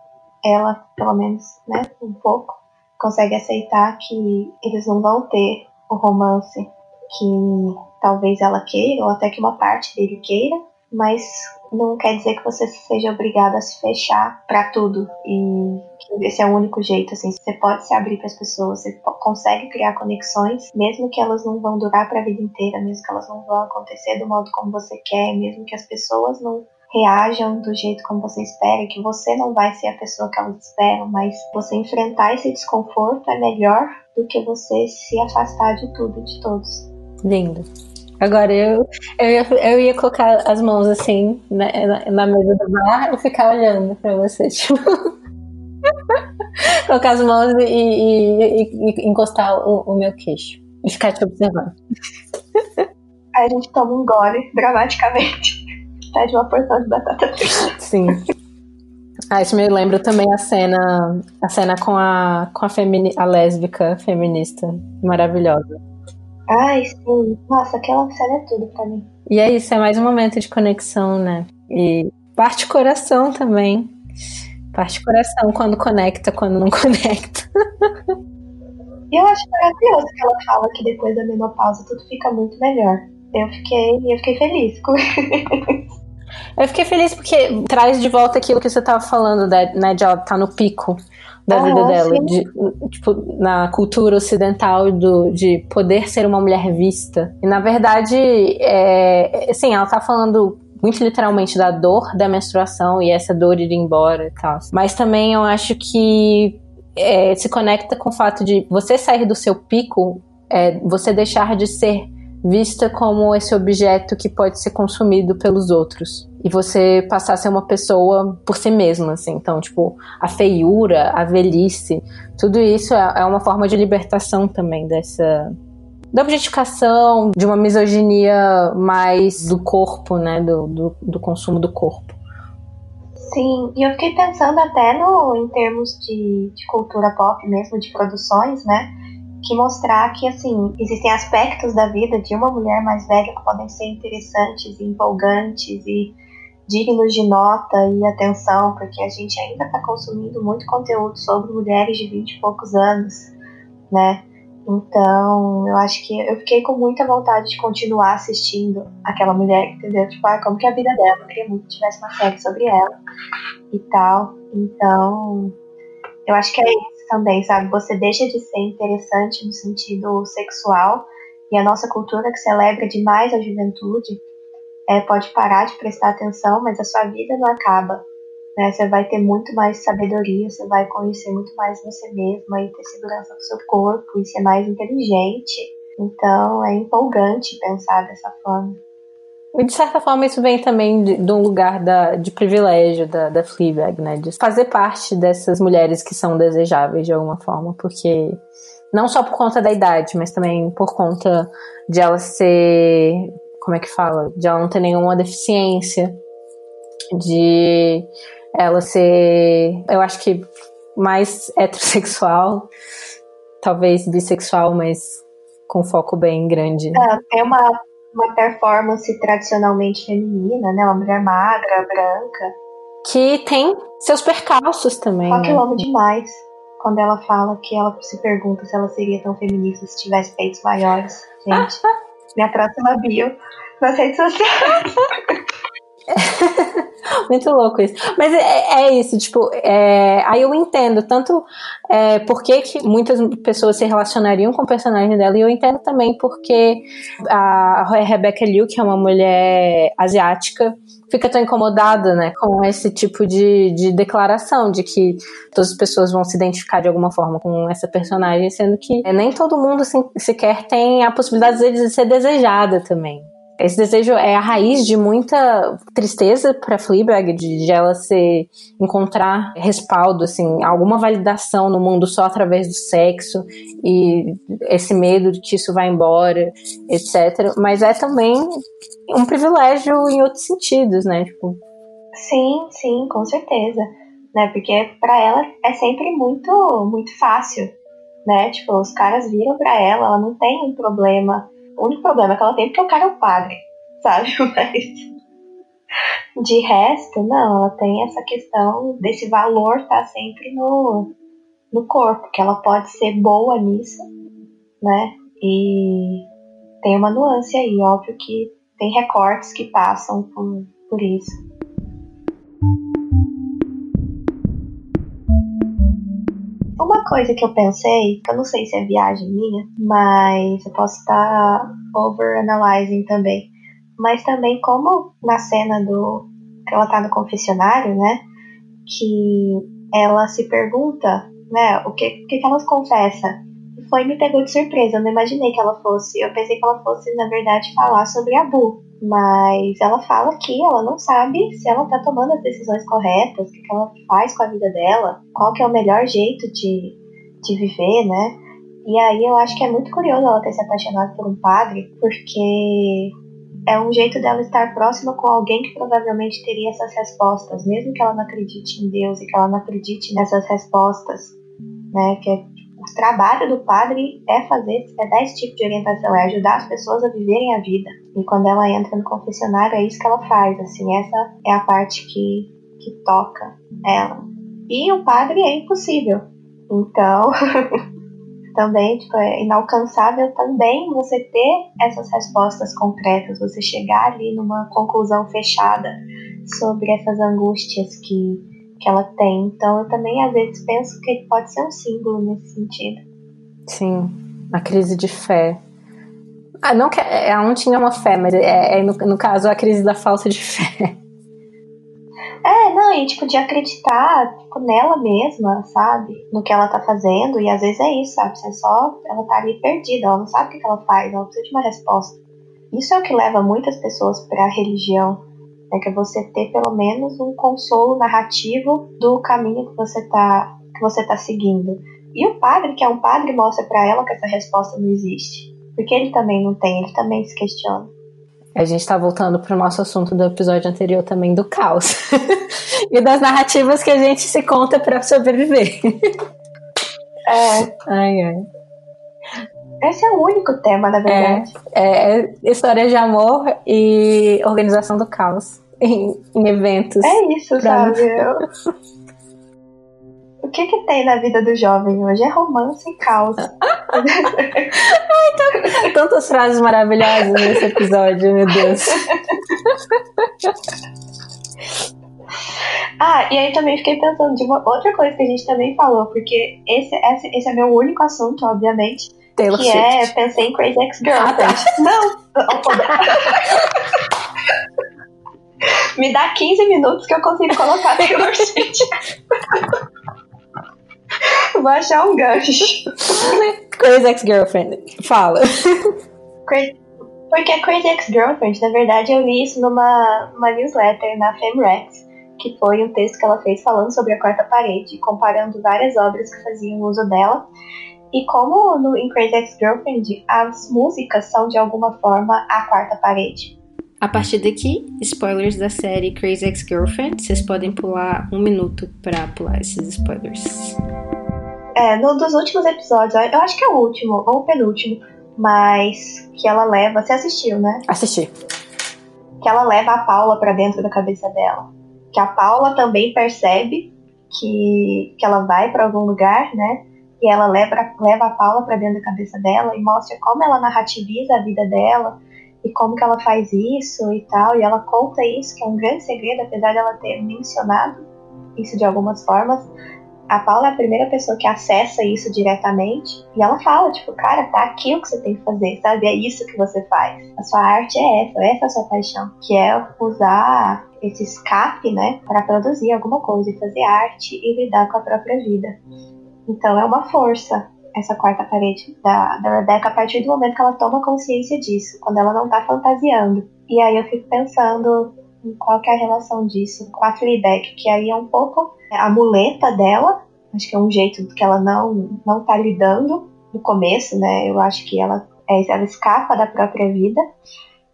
Speaker 2: ela, pelo menos, né, um pouco, consegue aceitar que eles não vão ter o romance que talvez ela queira, ou até que uma parte dele queira, mas não quer dizer que você seja obrigado a se fechar para tudo e esse é o único jeito assim você pode se abrir para as pessoas você consegue criar conexões mesmo que elas não vão durar para a vida inteira mesmo que elas não vão acontecer do modo como você quer mesmo que as pessoas não reajam do jeito como você espera, que você não vai ser a pessoa que elas esperam, mas você enfrentar esse desconforto é melhor do que você se afastar de tudo de todos.
Speaker 1: Lindo. Agora eu, eu, ia, eu ia colocar as mãos assim na, na, na mesa do bar e ficar olhando pra você, tipo. colocar as mãos e, e, e, e encostar o, o, meu queixo e ficar te observando.
Speaker 2: Aí a gente toma um gole dramaticamente metade de uma porção de batata frita.
Speaker 1: Sim. Ah, isso me lembra também a cena, a cena com a, com a, femini, a lésbica feminista maravilhosa.
Speaker 2: Ai, sim. Nossa, aquela cena é tudo pra mim.
Speaker 1: E é isso, é mais um momento de conexão, né? E parte coração também. Parte coração quando conecta, quando não conecta.
Speaker 2: E eu acho maravilhoso que ela fala que depois da menopausa tudo fica muito melhor. Eu fiquei, eu fiquei feliz com isso.
Speaker 1: Eu fiquei feliz porque traz de volta aquilo que você estava falando, né, de ela estar tá no pico da vida dela, de, tipo, na cultura ocidental do, de poder ser uma mulher vista. E na verdade, é, assim, ela tá falando muito literalmente da dor da menstruação e essa dor ir embora e tal. Mas também eu acho que é, se conecta com o fato de você sair do seu pico, é, você deixar de ser vista como esse objeto que pode ser consumido pelos outros. E você passar a ser uma pessoa por si mesma, assim. Então, tipo, a feiura, a velhice, tudo isso é, é uma forma de libertação também dessa. da objetificação, de uma misoginia mais do corpo, né? Do, do, do consumo do corpo.
Speaker 2: Sim, e eu fiquei pensando até no, em termos de, de cultura pop mesmo, de produções, né? que mostrar que assim existem aspectos da vida de uma mulher mais velha que podem ser interessantes, empolgantes e dignos de nota e atenção, porque a gente ainda está consumindo muito conteúdo sobre mulheres de 20 e poucos anos, né? Então, eu acho que eu fiquei com muita vontade de continuar assistindo aquela mulher, entendeu? Tipo, ah, como que é a vida dela? Eu queria muito que tivesse uma série sobre ela e tal. Então, eu acho que é isso também, sabe? Você deixa de ser interessante no sentido sexual e a nossa cultura que celebra demais a juventude é, pode parar de prestar atenção, mas a sua vida não acaba. Né? Você vai ter muito mais sabedoria, você vai conhecer muito mais você mesma e ter segurança do seu corpo e ser mais inteligente. Então é empolgante pensar dessa forma.
Speaker 1: E de certa forma isso vem também de, de um lugar da, de privilégio da, da Fleabag, né? De fazer parte dessas mulheres que são desejáveis de alguma forma, porque não só por conta da idade, mas também por conta de ela ser, como é que fala? De ela não ter nenhuma deficiência, de ela ser, eu acho que mais heterossexual, talvez bissexual, mas com foco bem grande.
Speaker 2: É, tem uma, uma performance tradicionalmente feminina, né? Uma mulher magra, branca.
Speaker 1: Que tem seus percalços também.
Speaker 2: Só que eu amo demais quando ela fala que ela se pergunta se ela seria tão feminista se tivesse peitos maiores. Gente, minha próxima bio nas redes sociais.
Speaker 1: Muito louco isso. Mas é, é isso, tipo, é, aí eu entendo tanto é, por que, muitas pessoas se relacionariam com o personagem dela, e eu entendo também porque a Rebecca Liu, que é uma mulher asiática, fica tão incomodada, né, com esse tipo de, de declaração de que todas as pessoas vão se identificar de alguma forma com essa personagem, sendo que nem todo mundo sequer tem a possibilidade de ser desejada também. Esse desejo é a raiz de muita tristeza para Fleabag, de, de ela se encontrar respaldo, assim, alguma validação no mundo só através do sexo e esse medo de que isso vai embora, etc. Mas é também um privilégio em outros sentidos, né? Tipo...
Speaker 2: Sim, sim, com certeza, né? Porque para ela é sempre muito, muito fácil, né? Tipo, os caras viram para ela, ela não tem um problema o único problema que ela tem é porque o cara é o padre, sabe? Mas de resto, não, ela tem essa questão desse valor estar tá sempre no, no corpo, que ela pode ser boa nisso, né? E tem uma nuance aí, óbvio que tem recortes que passam por, por isso. Coisa que eu pensei, que eu não sei se é viagem minha, mas eu posso estar over-analyzing também. Mas também como na cena do. que ela tá no confessionário, né? Que ela se pergunta, né, o que, o que, que ela confessa. Foi me pegou de surpresa, eu não imaginei que ela fosse. Eu pensei que ela fosse, na verdade, falar sobre a. Mas ela fala que ela não sabe se ela tá tomando as decisões corretas, o que, ela faz com a vida dela, qual que é o melhor jeito de, de viver, né? E aí eu acho que é muito curioso ela ter se apaixonado por um padre, porque é um jeito dela estar próxima com alguém que provavelmente teria essas respostas, mesmo que ela não acredite em Deus e que ela não acredite nessas respostas, né? Que é o trabalho do padre é fazer, é dar esse tipo de orientação, é ajudar as pessoas a viverem a vida. E quando ela entra no confessionário, é isso que ela faz, assim, essa é a parte que, que toca ela. E o padre é impossível. Então, também, tipo, é inalcançável também você ter essas respostas concretas, você chegar ali numa conclusão fechada sobre essas angústias que que ela tem. Então eu também às vezes penso que ele pode ser um símbolo nesse sentido.
Speaker 1: Sim, a crise de fé. Ah, não que ela não tinha uma fé, mas é, é no, no caso a crise da falta de fé.
Speaker 2: É, não, e tipo, de acreditar tipo, nela mesma, sabe? No que ela tá fazendo, e às vezes é isso, sabe? Você só, ela tá ali perdida, ela não sabe o que ela faz, ela precisa de uma resposta. Isso é o que leva muitas pessoas para a religião, é que você ter pelo menos um consolo narrativo do caminho que você está que você tá seguindo. E o padre, que é um padre, mostra para ela que essa resposta não existe, porque ele também não tem, ele também se questiona.
Speaker 1: A gente está voltando para o nosso assunto do episódio anterior também do caos e das narrativas que a gente se conta para sobreviver.
Speaker 2: É.
Speaker 1: Ai, ai.
Speaker 2: Esse é o único tema, na verdade.
Speaker 1: É, é história de amor e organização do caos em, em eventos.
Speaker 2: É isso, sabe? Eu... O que que tem na vida do jovem hoje? É romance e caos.
Speaker 1: Ai. Tantas frases maravilhosas nesse episódio, meu Deus.
Speaker 2: Ah, e aí também fiquei pensando de uma outra coisa que a gente também falou, porque esse, esse, esse é meu único assunto, obviamente, Taylor que Swift. é, pensei em Crazy Ex-Girlfriend. Ah, tá. Não! Me dá 15 minutos que eu consigo colocar Taylor Swift. Vou achar um gancho.
Speaker 1: Crazy Ex-Girlfriend. Fala.
Speaker 2: Porque Crazy Ex-Girlfriend, na verdade, eu li isso numa, numa newsletter na Femrex, que foi um texto que ela fez falando sobre a quarta parede, comparando várias obras que faziam uso dela. E como no, em Crazy Ex-Girlfriend, as músicas são de alguma forma a quarta parede.
Speaker 1: A partir daqui, spoilers da série Crazy Ex-Girlfriend, vocês podem pular um minuto para pular esses spoilers.
Speaker 2: É, no dos últimos episódios, eu acho que é o último, ou o penúltimo, mas que ela leva. Você assistiu, né?
Speaker 1: Assisti.
Speaker 2: Que ela leva a Paula para dentro da cabeça dela. Que a Paula também percebe que, que ela vai para algum lugar, né? E ela leva, leva a Paula para dentro da cabeça dela e mostra como ela narrativiza a vida dela e como que ela faz isso e tal. E ela conta isso, que é um grande segredo, apesar dela ter mencionado isso de algumas formas a Paula é a primeira pessoa que acessa isso diretamente e ela fala, tipo, cara, tá aqui o que você tem que fazer, sabe? É isso que você faz. A sua arte é essa, essa é a sua paixão, que é usar esse escape, né, para produzir alguma coisa e fazer arte e lidar com a própria vida. Então é uma força essa quarta parede da, da Rebecca a partir do momento que ela toma consciência disso, quando ela não tá fantasiando. E aí eu fico pensando em qual que é a relação disso com a Fleabag, que aí é um pouco a muleta dela. Acho que é um jeito que ela não não tá lidando no começo, né? Eu acho que ela é, ela escapa da própria vida.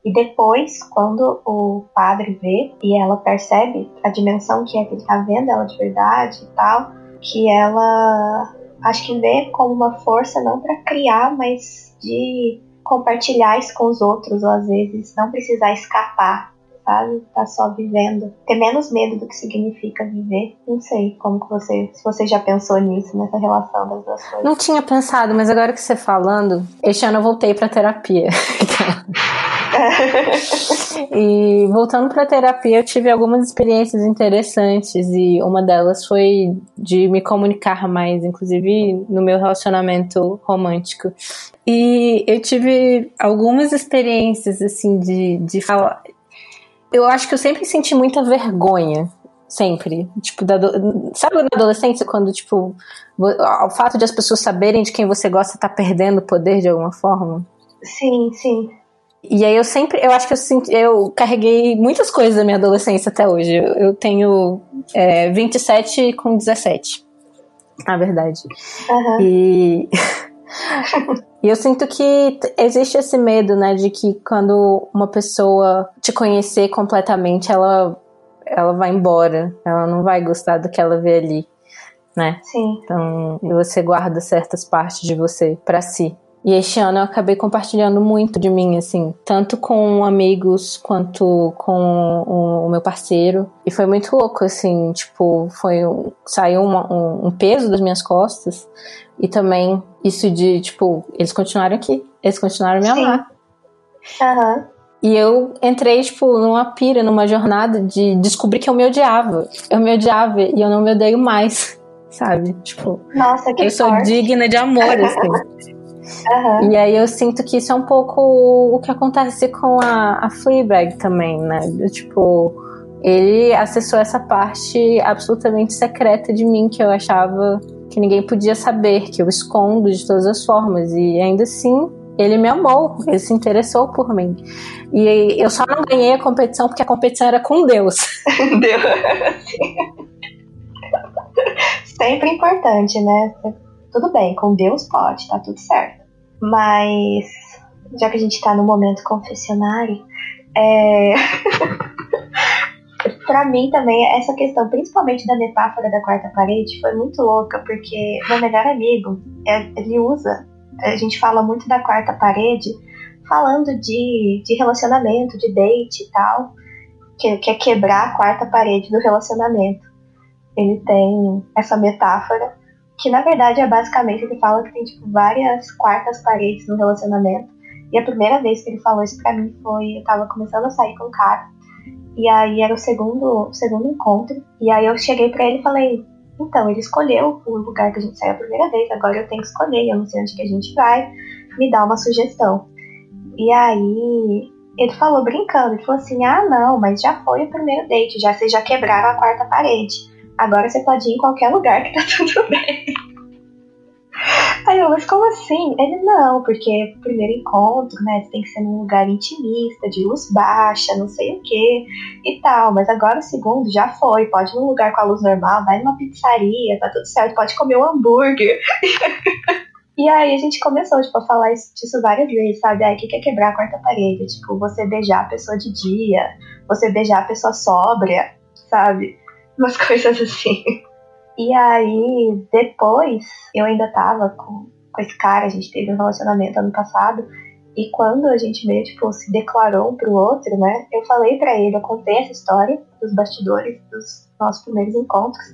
Speaker 2: E depois, quando o padre vê e ela percebe a dimensão que é que ele tá vendo ela de verdade e tal, que ela acho que vê como uma força não para criar, mas de compartilhar isso com os outros, ou às vezes não precisar escapar sabe? Tá só vivendo. Ter menos medo do que significa viver. Não sei como que você, se você já pensou nisso, nessa relação das duas coisas.
Speaker 1: Não tinha pensado, mas agora que você falando, este ano eu voltei pra terapia. e voltando para terapia, eu tive algumas experiências interessantes e uma delas foi de me comunicar mais, inclusive no meu relacionamento romântico. E eu tive algumas experiências assim de, de falar, eu acho que eu sempre senti muita vergonha. Sempre. Tipo, da, sabe na adolescência, quando, tipo, o fato de as pessoas saberem de quem você gosta tá perdendo poder de alguma forma?
Speaker 2: Sim, sim.
Speaker 1: E aí eu sempre, eu acho que eu, senti, eu carreguei muitas coisas da minha adolescência até hoje. Eu, eu tenho é, 27 com 17, na verdade. Uhum. E E eu sinto que existe esse medo, né, de que quando uma pessoa te conhecer completamente, ela, ela vai embora, ela não vai gostar do que ela vê ali, né?
Speaker 2: Sim.
Speaker 1: Então, você guarda certas partes de você para si. E este ano eu acabei compartilhando muito de mim, assim, tanto com amigos quanto com o, meu parceiro. E foi muito louco, assim, tipo, foi saiu uma, um, um peso das minhas costas. E também isso de, tipo, eles continuaram aqui, eles continuaram a me
Speaker 2: Sim.
Speaker 1: amar.
Speaker 2: Aham.
Speaker 1: E eu entrei, tipo, numa pira, numa jornada de descobrir que eu me odiava. Eu me odiava e eu não me odeio mais, sabe? Tipo,
Speaker 2: Nossa, que
Speaker 1: eu sou digna de amor, assim.
Speaker 2: Uhum.
Speaker 1: E aí eu sinto que isso é um pouco o que acontece com a, a Fleabag também, né? Tipo, ele acessou essa parte absolutamente secreta de mim que eu achava que ninguém podia saber, que eu escondo de todas as formas. E ainda assim, ele me amou, ele se interessou por mim. E eu só não ganhei a competição porque a competição era com Deus.
Speaker 2: Deus. Sempre importante, né? Tudo bem, com Deus pode, tá tudo certo. Mas, já que a gente tá no momento confessionário, é. para mim também, essa questão, principalmente da metáfora da quarta parede, foi muito louca, porque meu melhor amigo, é, ele usa, a gente fala muito da quarta parede, falando de, de relacionamento, de date e tal, que, que é quebrar a quarta parede do relacionamento. Ele tem essa metáfora, que na verdade é basicamente ele fala que tem tipo várias quartas paredes no relacionamento. E a primeira vez que ele falou isso pra mim foi, eu tava começando a sair com um cara, e aí era o segundo, o segundo encontro. E aí eu cheguei para ele e falei: então, ele escolheu o lugar que a gente saiu a primeira vez, agora eu tenho que escolher, eu não sei onde que a gente vai, me dá uma sugestão. E aí, ele falou brincando, ele falou assim, ah não, mas já foi o primeiro date, já vocês já quebraram a quarta parede. Agora você pode ir em qualquer lugar que tá tudo bem. Aí eu, mas como assim? Ele, não, porque primeiro encontro, né, tem que ser num lugar intimista, de luz baixa, não sei o que e tal. Mas agora o segundo já foi, pode ir num lugar com a luz normal, vai numa pizzaria, tá tudo certo, pode comer um hambúrguer. E aí a gente começou, tipo, a falar isso, disso várias vezes, sabe? Aí o que é quebrar a quarta parede? Tipo, você beijar a pessoa de dia, você beijar a pessoa sóbria, sabe? Umas coisas assim. E aí, depois, eu ainda tava com, com esse cara, a gente teve um relacionamento ano passado, e quando a gente meio, tipo, se declarou um pro outro, né, eu falei para ele, eu contei essa história dos bastidores dos nossos primeiros encontros,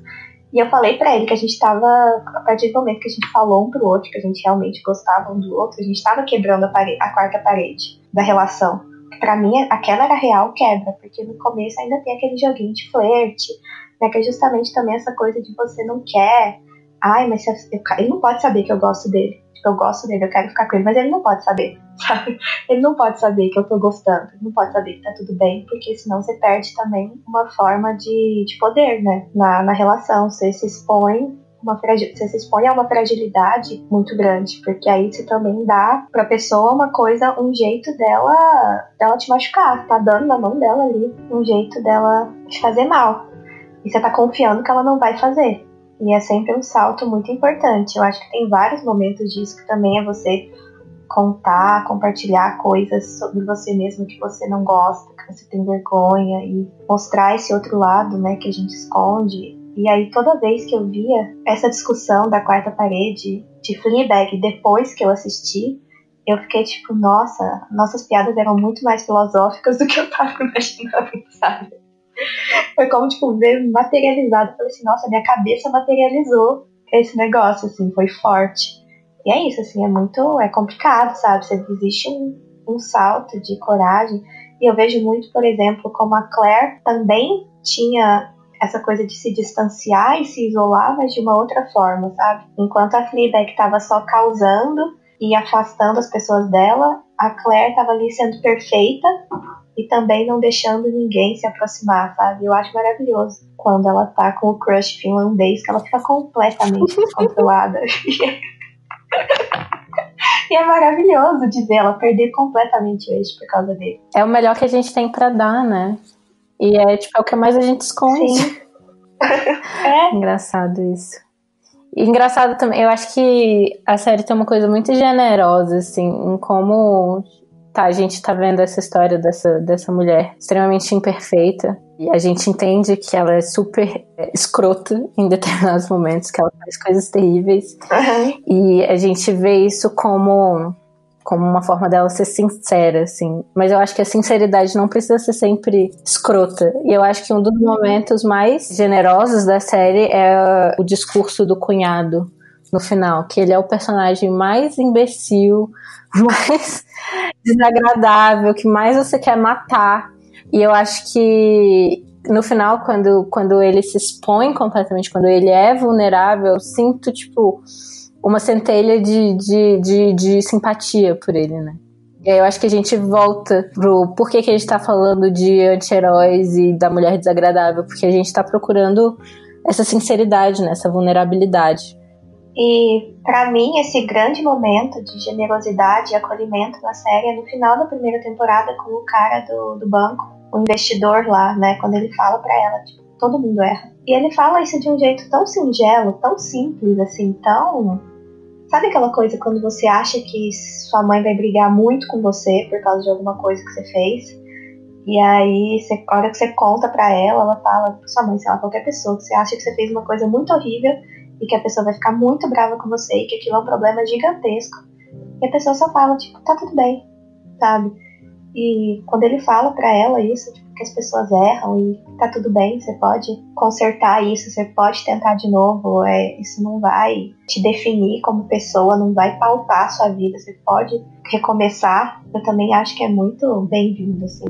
Speaker 2: e eu falei para ele que a gente tava, a partir do momento que a gente falou um pro outro, que a gente realmente gostava um do outro, a gente tava quebrando a, parede, a quarta parede da relação. Para mim, aquela era real quebra, porque no começo ainda tem aquele joguinho de flerte, né? Que é justamente também essa coisa de você não quer. Ai, mas ele não pode saber que eu gosto dele. Tipo, eu gosto dele, eu quero ficar com ele, mas ele não pode saber, sabe? Ele não pode saber que eu tô gostando, ele não pode saber que tá tudo bem, porque senão você perde também uma forma de, de poder, né? Na, na relação. Você se expõe uma você se expõe a uma fragilidade muito grande, porque aí você também dá pra pessoa uma coisa, um jeito dela, dela te machucar, tá dando na mão dela ali, um jeito dela te fazer mal. E você tá confiando que ela não vai fazer. E é sempre um salto muito importante. Eu acho que tem vários momentos disso que também é você contar, compartilhar coisas sobre você mesmo que você não gosta, que você tem vergonha e mostrar esse outro lado, né, que a gente esconde. E aí toda vez que eu via essa discussão da quarta parede de Fleabag depois que eu assisti, eu fiquei tipo, nossa, nossas piadas eram muito mais filosóficas do que eu tava imaginando, sabe? Foi como, tipo, ver materializado. Falei assim, nossa, minha cabeça materializou esse negócio, assim, foi forte. E é isso, assim, é muito, é complicado, sabe? Você existe um, um salto de coragem. E eu vejo muito, por exemplo, como a Claire também tinha essa coisa de se distanciar e se isolar, mas de uma outra forma, sabe? Enquanto a Fleabag estava só causando e afastando as pessoas dela, a Claire estava ali sendo perfeita e também não deixando ninguém se aproximar, sabe? Eu acho maravilhoso quando ela tá com o crush finlandês, que ela fica completamente descontrolada. e é maravilhoso de ver ela perder completamente o eixo por causa dele.
Speaker 1: É o melhor que a gente tem para dar, né? E é tipo é o que mais a gente esconde. Sim. é. Engraçado isso. E engraçado também, eu acho que a série tem uma coisa muito generosa, assim, em como tá, a gente tá vendo essa história dessa, dessa mulher extremamente imperfeita. E a gente entende que ela é super é, escrota em determinados momentos, que ela faz coisas terríveis. Uhum. E a gente vê isso como como uma forma dela ser sincera, assim. Mas eu acho que a sinceridade não precisa ser sempre escrota. E eu acho que um dos momentos mais generosos da série é o discurso do cunhado no final, que ele é o personagem mais imbecil, mais desagradável, que mais você quer matar. E eu acho que no final, quando, quando ele se expõe completamente, quando ele é vulnerável, eu sinto, tipo, uma centelha de, de, de, de simpatia por ele, né? E aí eu acho que a gente volta pro porquê que a gente tá falando de anti-heróis e da mulher desagradável, porque a gente tá procurando essa sinceridade, né? essa vulnerabilidade.
Speaker 2: E para mim, esse grande momento de generosidade e acolhimento na série é no final da primeira temporada com o cara do, do banco, o investidor lá, né? Quando ele fala para ela, tipo, todo mundo erra. E ele fala isso de um jeito tão singelo, tão simples, assim, tão. Sabe aquela coisa quando você acha que sua mãe vai brigar muito com você por causa de alguma coisa que você fez? E aí, você, a hora que você conta pra ela, ela fala sua mãe, sei lá, qualquer pessoa, que você acha que você fez uma coisa muito horrível e que a pessoa vai ficar muito brava com você e que aquilo é um problema gigantesco. E a pessoa só fala, tipo, tá tudo bem, sabe? E quando ele fala para ela isso, tipo, que as pessoas erram e tá tudo bem, você pode consertar isso, você pode tentar de novo, é, isso não vai te definir como pessoa, não vai pautar a sua vida, você pode recomeçar. Eu também acho que é muito bem-vindo, assim.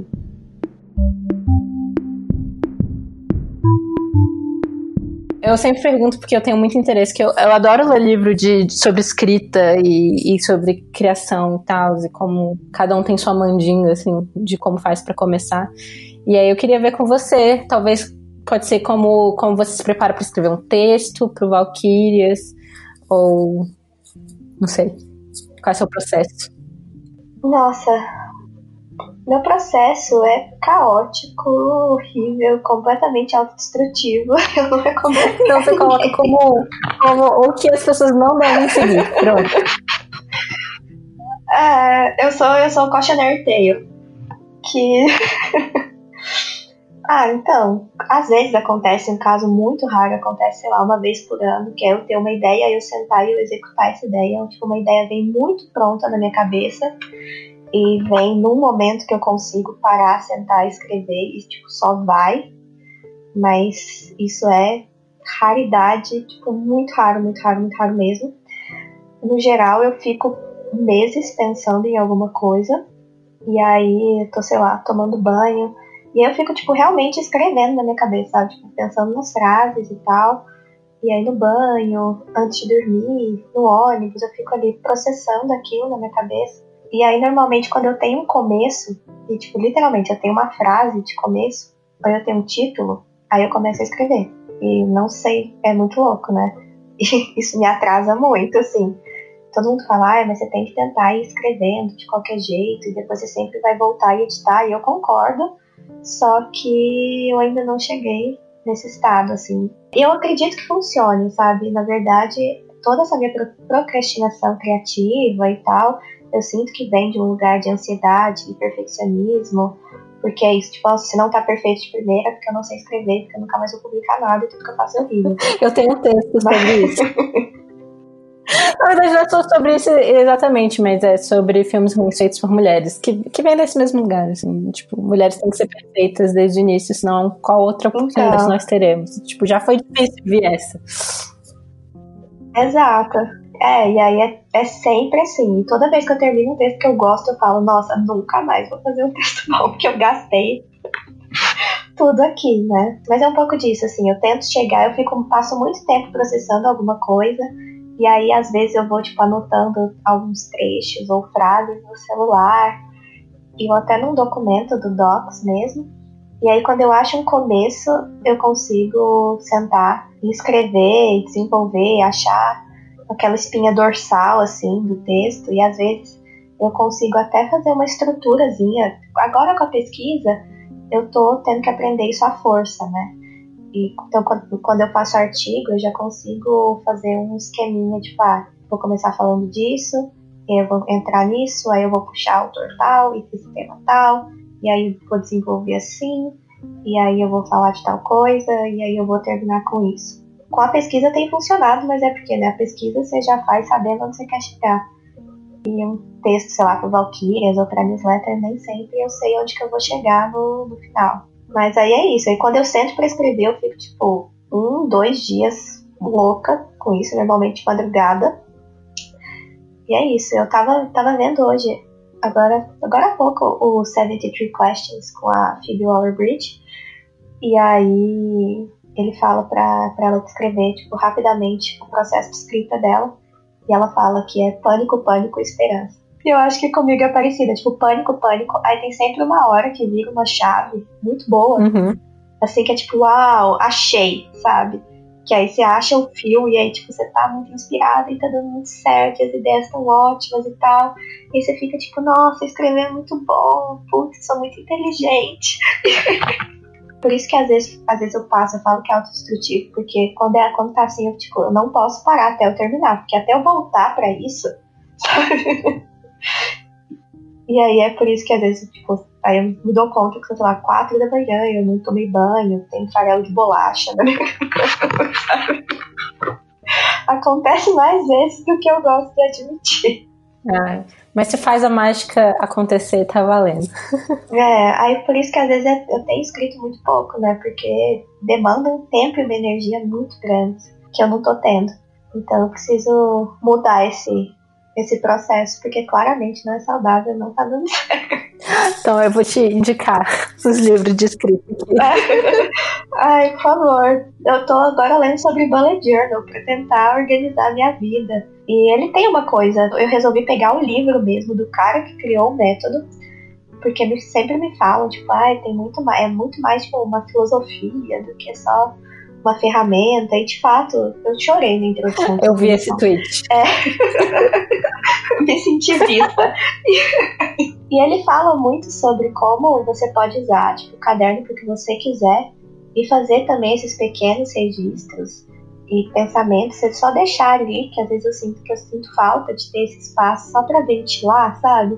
Speaker 1: Eu sempre pergunto porque eu tenho muito interesse, que eu, eu adoro ler livro de, de sobre escrita e, e, sobre criação e tal, e como cada um tem sua mandinga, assim, de como faz para começar. E aí eu queria ver com você, talvez pode ser como, como você se prepara para escrever um texto para o Valkyrias, ou não sei, qual é o seu processo?
Speaker 2: Nossa, meu processo é caótico, horrível, completamente autodestrutivo. Eu não recomendo.
Speaker 1: Então você coloca como, como o que as pessoas não devem seguir. Pronto.
Speaker 2: É, eu sou eu sou o cautionary tale. Que. ah, então. Às vezes acontece, um caso muito raro, acontece, sei lá, uma vez por ano, que é eu ter uma ideia e eu sentar e eu executar essa ideia. Tipo, uma ideia vem muito pronta na minha cabeça e vem num momento que eu consigo parar, sentar escrever e tipo só vai. Mas isso é raridade, tipo muito raro, muito raro, muito raro mesmo. No geral, eu fico meses pensando em alguma coisa e aí eu tô, sei lá, tomando banho e eu fico tipo realmente escrevendo na minha cabeça, sabe? Tipo, pensando nas frases e tal. E aí no banho, antes de dormir, no ônibus, eu fico ali processando aquilo na minha cabeça. E aí, normalmente, quando eu tenho um começo, e tipo, literalmente, eu tenho uma frase de começo, ou eu tenho um título, aí eu começo a escrever. E não sei, é muito louco, né? E isso me atrasa muito, assim. Todo mundo fala, ah, mas você tem que tentar ir escrevendo de qualquer jeito, e depois você sempre vai voltar e editar, e eu concordo, só que eu ainda não cheguei nesse estado, assim. Eu acredito que funcione, sabe? Na verdade, toda essa minha procrastinação criativa e tal, eu sinto que vem de um lugar de ansiedade e perfeccionismo, porque é isso, tipo, se não tá perfeito de primeira, porque eu não sei escrever, porque eu nunca mais vou publicar nada e tudo que eu faço é horrível.
Speaker 1: eu tenho um texto sobre isso. Na verdade, não é só sobre isso exatamente, mas é sobre filmes ruins feitos por mulheres, que, que vem desse mesmo lugar, assim, tipo, mulheres têm que ser perfeitas desde o início, senão qual outra oportunidade então. nós teremos? Tipo, já foi difícil vir essa.
Speaker 2: Exato. É, e aí é, é, sempre assim. E toda vez que eu termino um texto que eu gosto, eu falo, nossa, nunca mais vou fazer um texto bom, porque eu gastei tudo aqui, né? Mas é um pouco disso, assim, eu tento chegar, eu fico, passo muito tempo processando alguma coisa, e aí às vezes eu vou, tipo, anotando alguns trechos ou frases no celular, e até num documento do Docs mesmo. E aí quando eu acho um começo, eu consigo sentar e escrever, desenvolver, achar aquela espinha dorsal assim do texto e às vezes eu consigo até fazer uma estruturazinha. Agora com a pesquisa, eu tô tendo que aprender isso à força, né? E, então, quando eu faço artigo, eu já consigo fazer um esqueminha tipo, ah, vou começar falando disso, eu vou entrar nisso, aí eu vou puxar autor tal, e esse tema tal, e aí vou desenvolver assim, e aí eu vou falar de tal coisa, e aí eu vou terminar com isso com a pesquisa tem funcionado, mas é porque né, a pesquisa você já faz sabendo onde você quer chegar. E um texto, sei lá, para Valkyrias ou para newsletter, nem sempre eu sei onde que eu vou chegar no, no final. Mas aí é isso. Aí quando eu sento para escrever, eu fico tipo um, dois dias louca com isso, normalmente madrugada. E é isso. Eu tava, tava vendo hoje, agora, agora há pouco, o 73 Questions com a Phoebe Waller-Bridge. E aí ele fala para ela descrever, tipo, rapidamente o processo de escrita dela. E ela fala que é pânico, pânico, esperança. E eu acho que comigo é parecida, tipo, pânico, pânico. Aí tem sempre uma hora que vira uma chave muito boa.
Speaker 1: Uhum.
Speaker 2: Assim, que é tipo, uau, achei, sabe? Que aí você acha o fio e aí, tipo, você tá muito inspirada e tá dando muito certo, e as ideias estão ótimas e tal. E você fica tipo, nossa, escrever é muito bom, putz, sou muito inteligente. Por isso que às vezes, às vezes eu passo, eu falo que é autodestrutivo, porque quando, é, quando tá assim, eu, tipo, eu não posso parar até eu terminar, porque até eu voltar para isso, sabe? E aí é por isso que às vezes, tipo, aí eu me dou conta que, sei lá, quatro da manhã, eu não tomei banho, tem farelo de bolacha na minha Acontece mais vezes do que eu gosto de admitir.
Speaker 1: Ah, mas se faz a mágica acontecer, tá valendo.
Speaker 2: É, aí por isso que às vezes é, eu tenho escrito muito pouco, né? Porque demanda um tempo e uma energia muito grande que eu não tô tendo. Então eu preciso mudar esse, esse processo, porque claramente não é saudável, não tá dando certo.
Speaker 1: Então eu vou te indicar os livros de escrita aqui.
Speaker 2: Ai, por favor. Eu tô agora lendo sobre bullet journal para tentar organizar minha vida. E ele tem uma coisa, eu resolvi pegar o livro mesmo do cara que criou o método, porque sempre me falam, tipo, ai, tem muito mais, é muito mais tipo uma filosofia do que só uma ferramenta. E de fato, eu chorei na introdução.
Speaker 1: Eu vi esse tweet.
Speaker 2: É. me senti vista. e ele fala muito sobre como você pode usar tipo, o caderno para o que você quiser e fazer também esses pequenos registros e pensamentos, você só deixar ali, que às vezes eu sinto que eu sinto falta de ter esse espaço só para ventilar, sabe?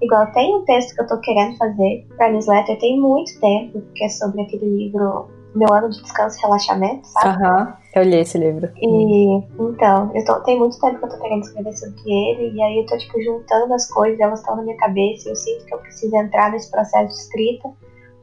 Speaker 2: Igual tem um texto que eu tô querendo fazer pra newsletter tem muito tempo, que é sobre aquele livro Meu Ano de Descanso e Relaxamento, sabe?
Speaker 1: Aham, uhum, eu li esse livro.
Speaker 2: E então, eu tô, tem muito tempo que eu tô querendo escrever sobre ele, e aí eu tô tipo juntando as coisas, elas estão na minha cabeça, e eu sinto que eu preciso entrar nesse processo de escrita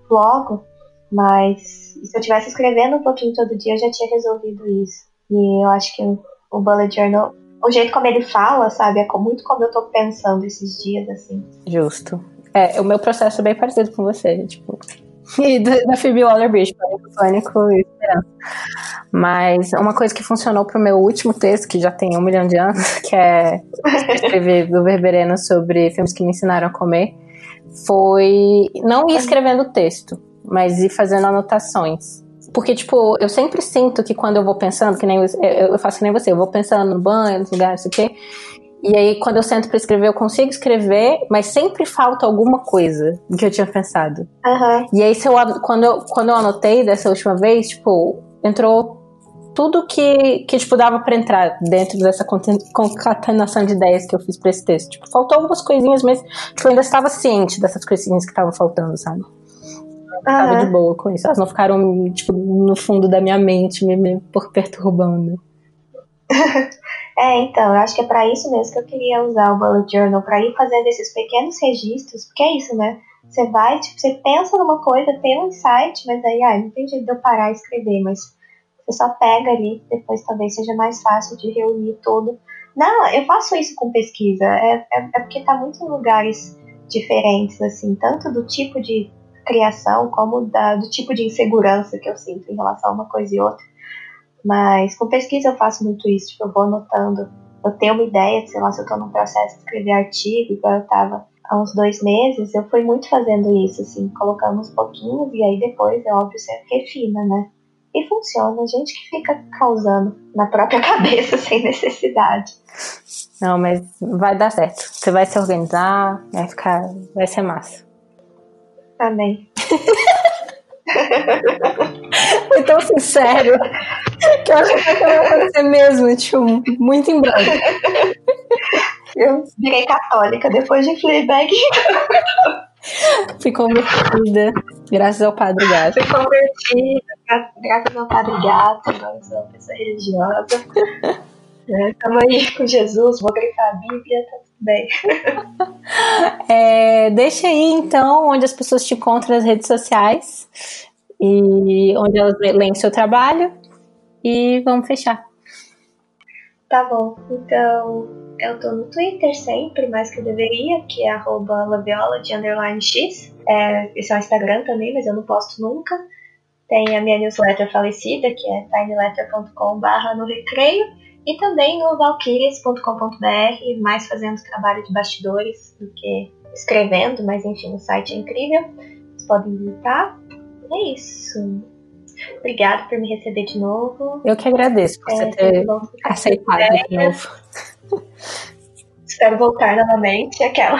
Speaker 2: logo, mas se eu tivesse escrevendo um pouquinho todo dia, eu já tinha resolvido isso. E eu acho que o bullet journal o jeito como ele fala, sabe? É muito como eu tô pensando esses dias, assim.
Speaker 1: Justo. É, o meu processo é bem parecido com você, tipo. E da Phoebe Waller-Bridge, Pânico, e Esperança. Mas uma coisa que funcionou pro meu último texto, que já tem um milhão de anos, que é escrever do Verbereno sobre filmes que me ensinaram a comer, foi não ir escrevendo o texto, mas ir fazendo anotações. Porque, tipo, eu sempre sinto que quando eu vou pensando, que nem eu, faço que nem você, eu vou pensando no banho, no lugar, não sei o quê. E aí, quando eu sento para escrever, eu consigo escrever, mas sempre falta alguma coisa que eu tinha pensado.
Speaker 2: Uhum.
Speaker 1: E aí, eu, quando, eu, quando eu anotei dessa última vez, tipo, entrou tudo que, que tipo, dava para entrar dentro dessa concatenação de ideias que eu fiz para esse texto. Tipo, faltou algumas coisinhas, mas tipo, eu ainda estava ciente dessas coisinhas que estavam faltando, sabe? tava de boa com isso. Elas não ficaram, tipo, no fundo da minha mente, me, me perturbando.
Speaker 2: é, então, eu acho que é para isso mesmo que eu queria usar o bullet journal, para ir fazendo esses pequenos registros, porque é isso, né? Você vai, tipo, você pensa numa coisa, tem um insight, mas aí, ah, não tem jeito de eu parar e escrever, mas você só pega ali, depois talvez seja mais fácil de reunir tudo. Não, eu faço isso com pesquisa, é, é, é porque tá muito em lugares diferentes, assim, tanto do tipo de criação, como da, do tipo de insegurança que eu sinto em relação a uma coisa e outra. Mas com pesquisa eu faço muito isso, tipo, eu vou anotando, eu tenho uma ideia, sei lá, se eu estou num processo de escrever artigo, igual eu estava há uns dois meses, eu fui muito fazendo isso, assim, colocando uns pouquinhos, e aí depois, é óbvio, você refina, né? E funciona, a gente que fica causando na própria cabeça sem necessidade.
Speaker 1: Não, mas vai dar certo. Você vai se organizar, vai ficar, vai ser massa.
Speaker 2: Amém.
Speaker 1: Foi tão sincero que eu acho que vai acontecer mesmo, tipo, muito em breve.
Speaker 2: Eu virei católica depois de Fleabag.
Speaker 1: Fui convertida, graças ao Padre Gato.
Speaker 2: Fui convertida, graças ao Padre Gato, agora sou uma pessoa religiosa. Estamos aí com Jesus, vou grifar a Bíblia, tá bem.
Speaker 1: é, deixa aí então onde as pessoas te encontram nas redes sociais e onde elas leem seu trabalho e vamos fechar.
Speaker 2: Tá bom, então eu tô no Twitter sempre, mais que eu deveria, que é arroba x. É, esse é o Instagram também, mas eu não posto nunca. Tem a minha newsletter falecida, que é tinyletter.com.br no recreio. E também no valkyries.com.br, mais fazendo trabalho de bastidores do que escrevendo, mas enfim, o site é incrível. Vocês podem visitar. É isso. Obrigada por me receber de novo.
Speaker 1: Eu que agradeço por é, você ter aceitado de novo.
Speaker 2: Espero voltar novamente. Aquela.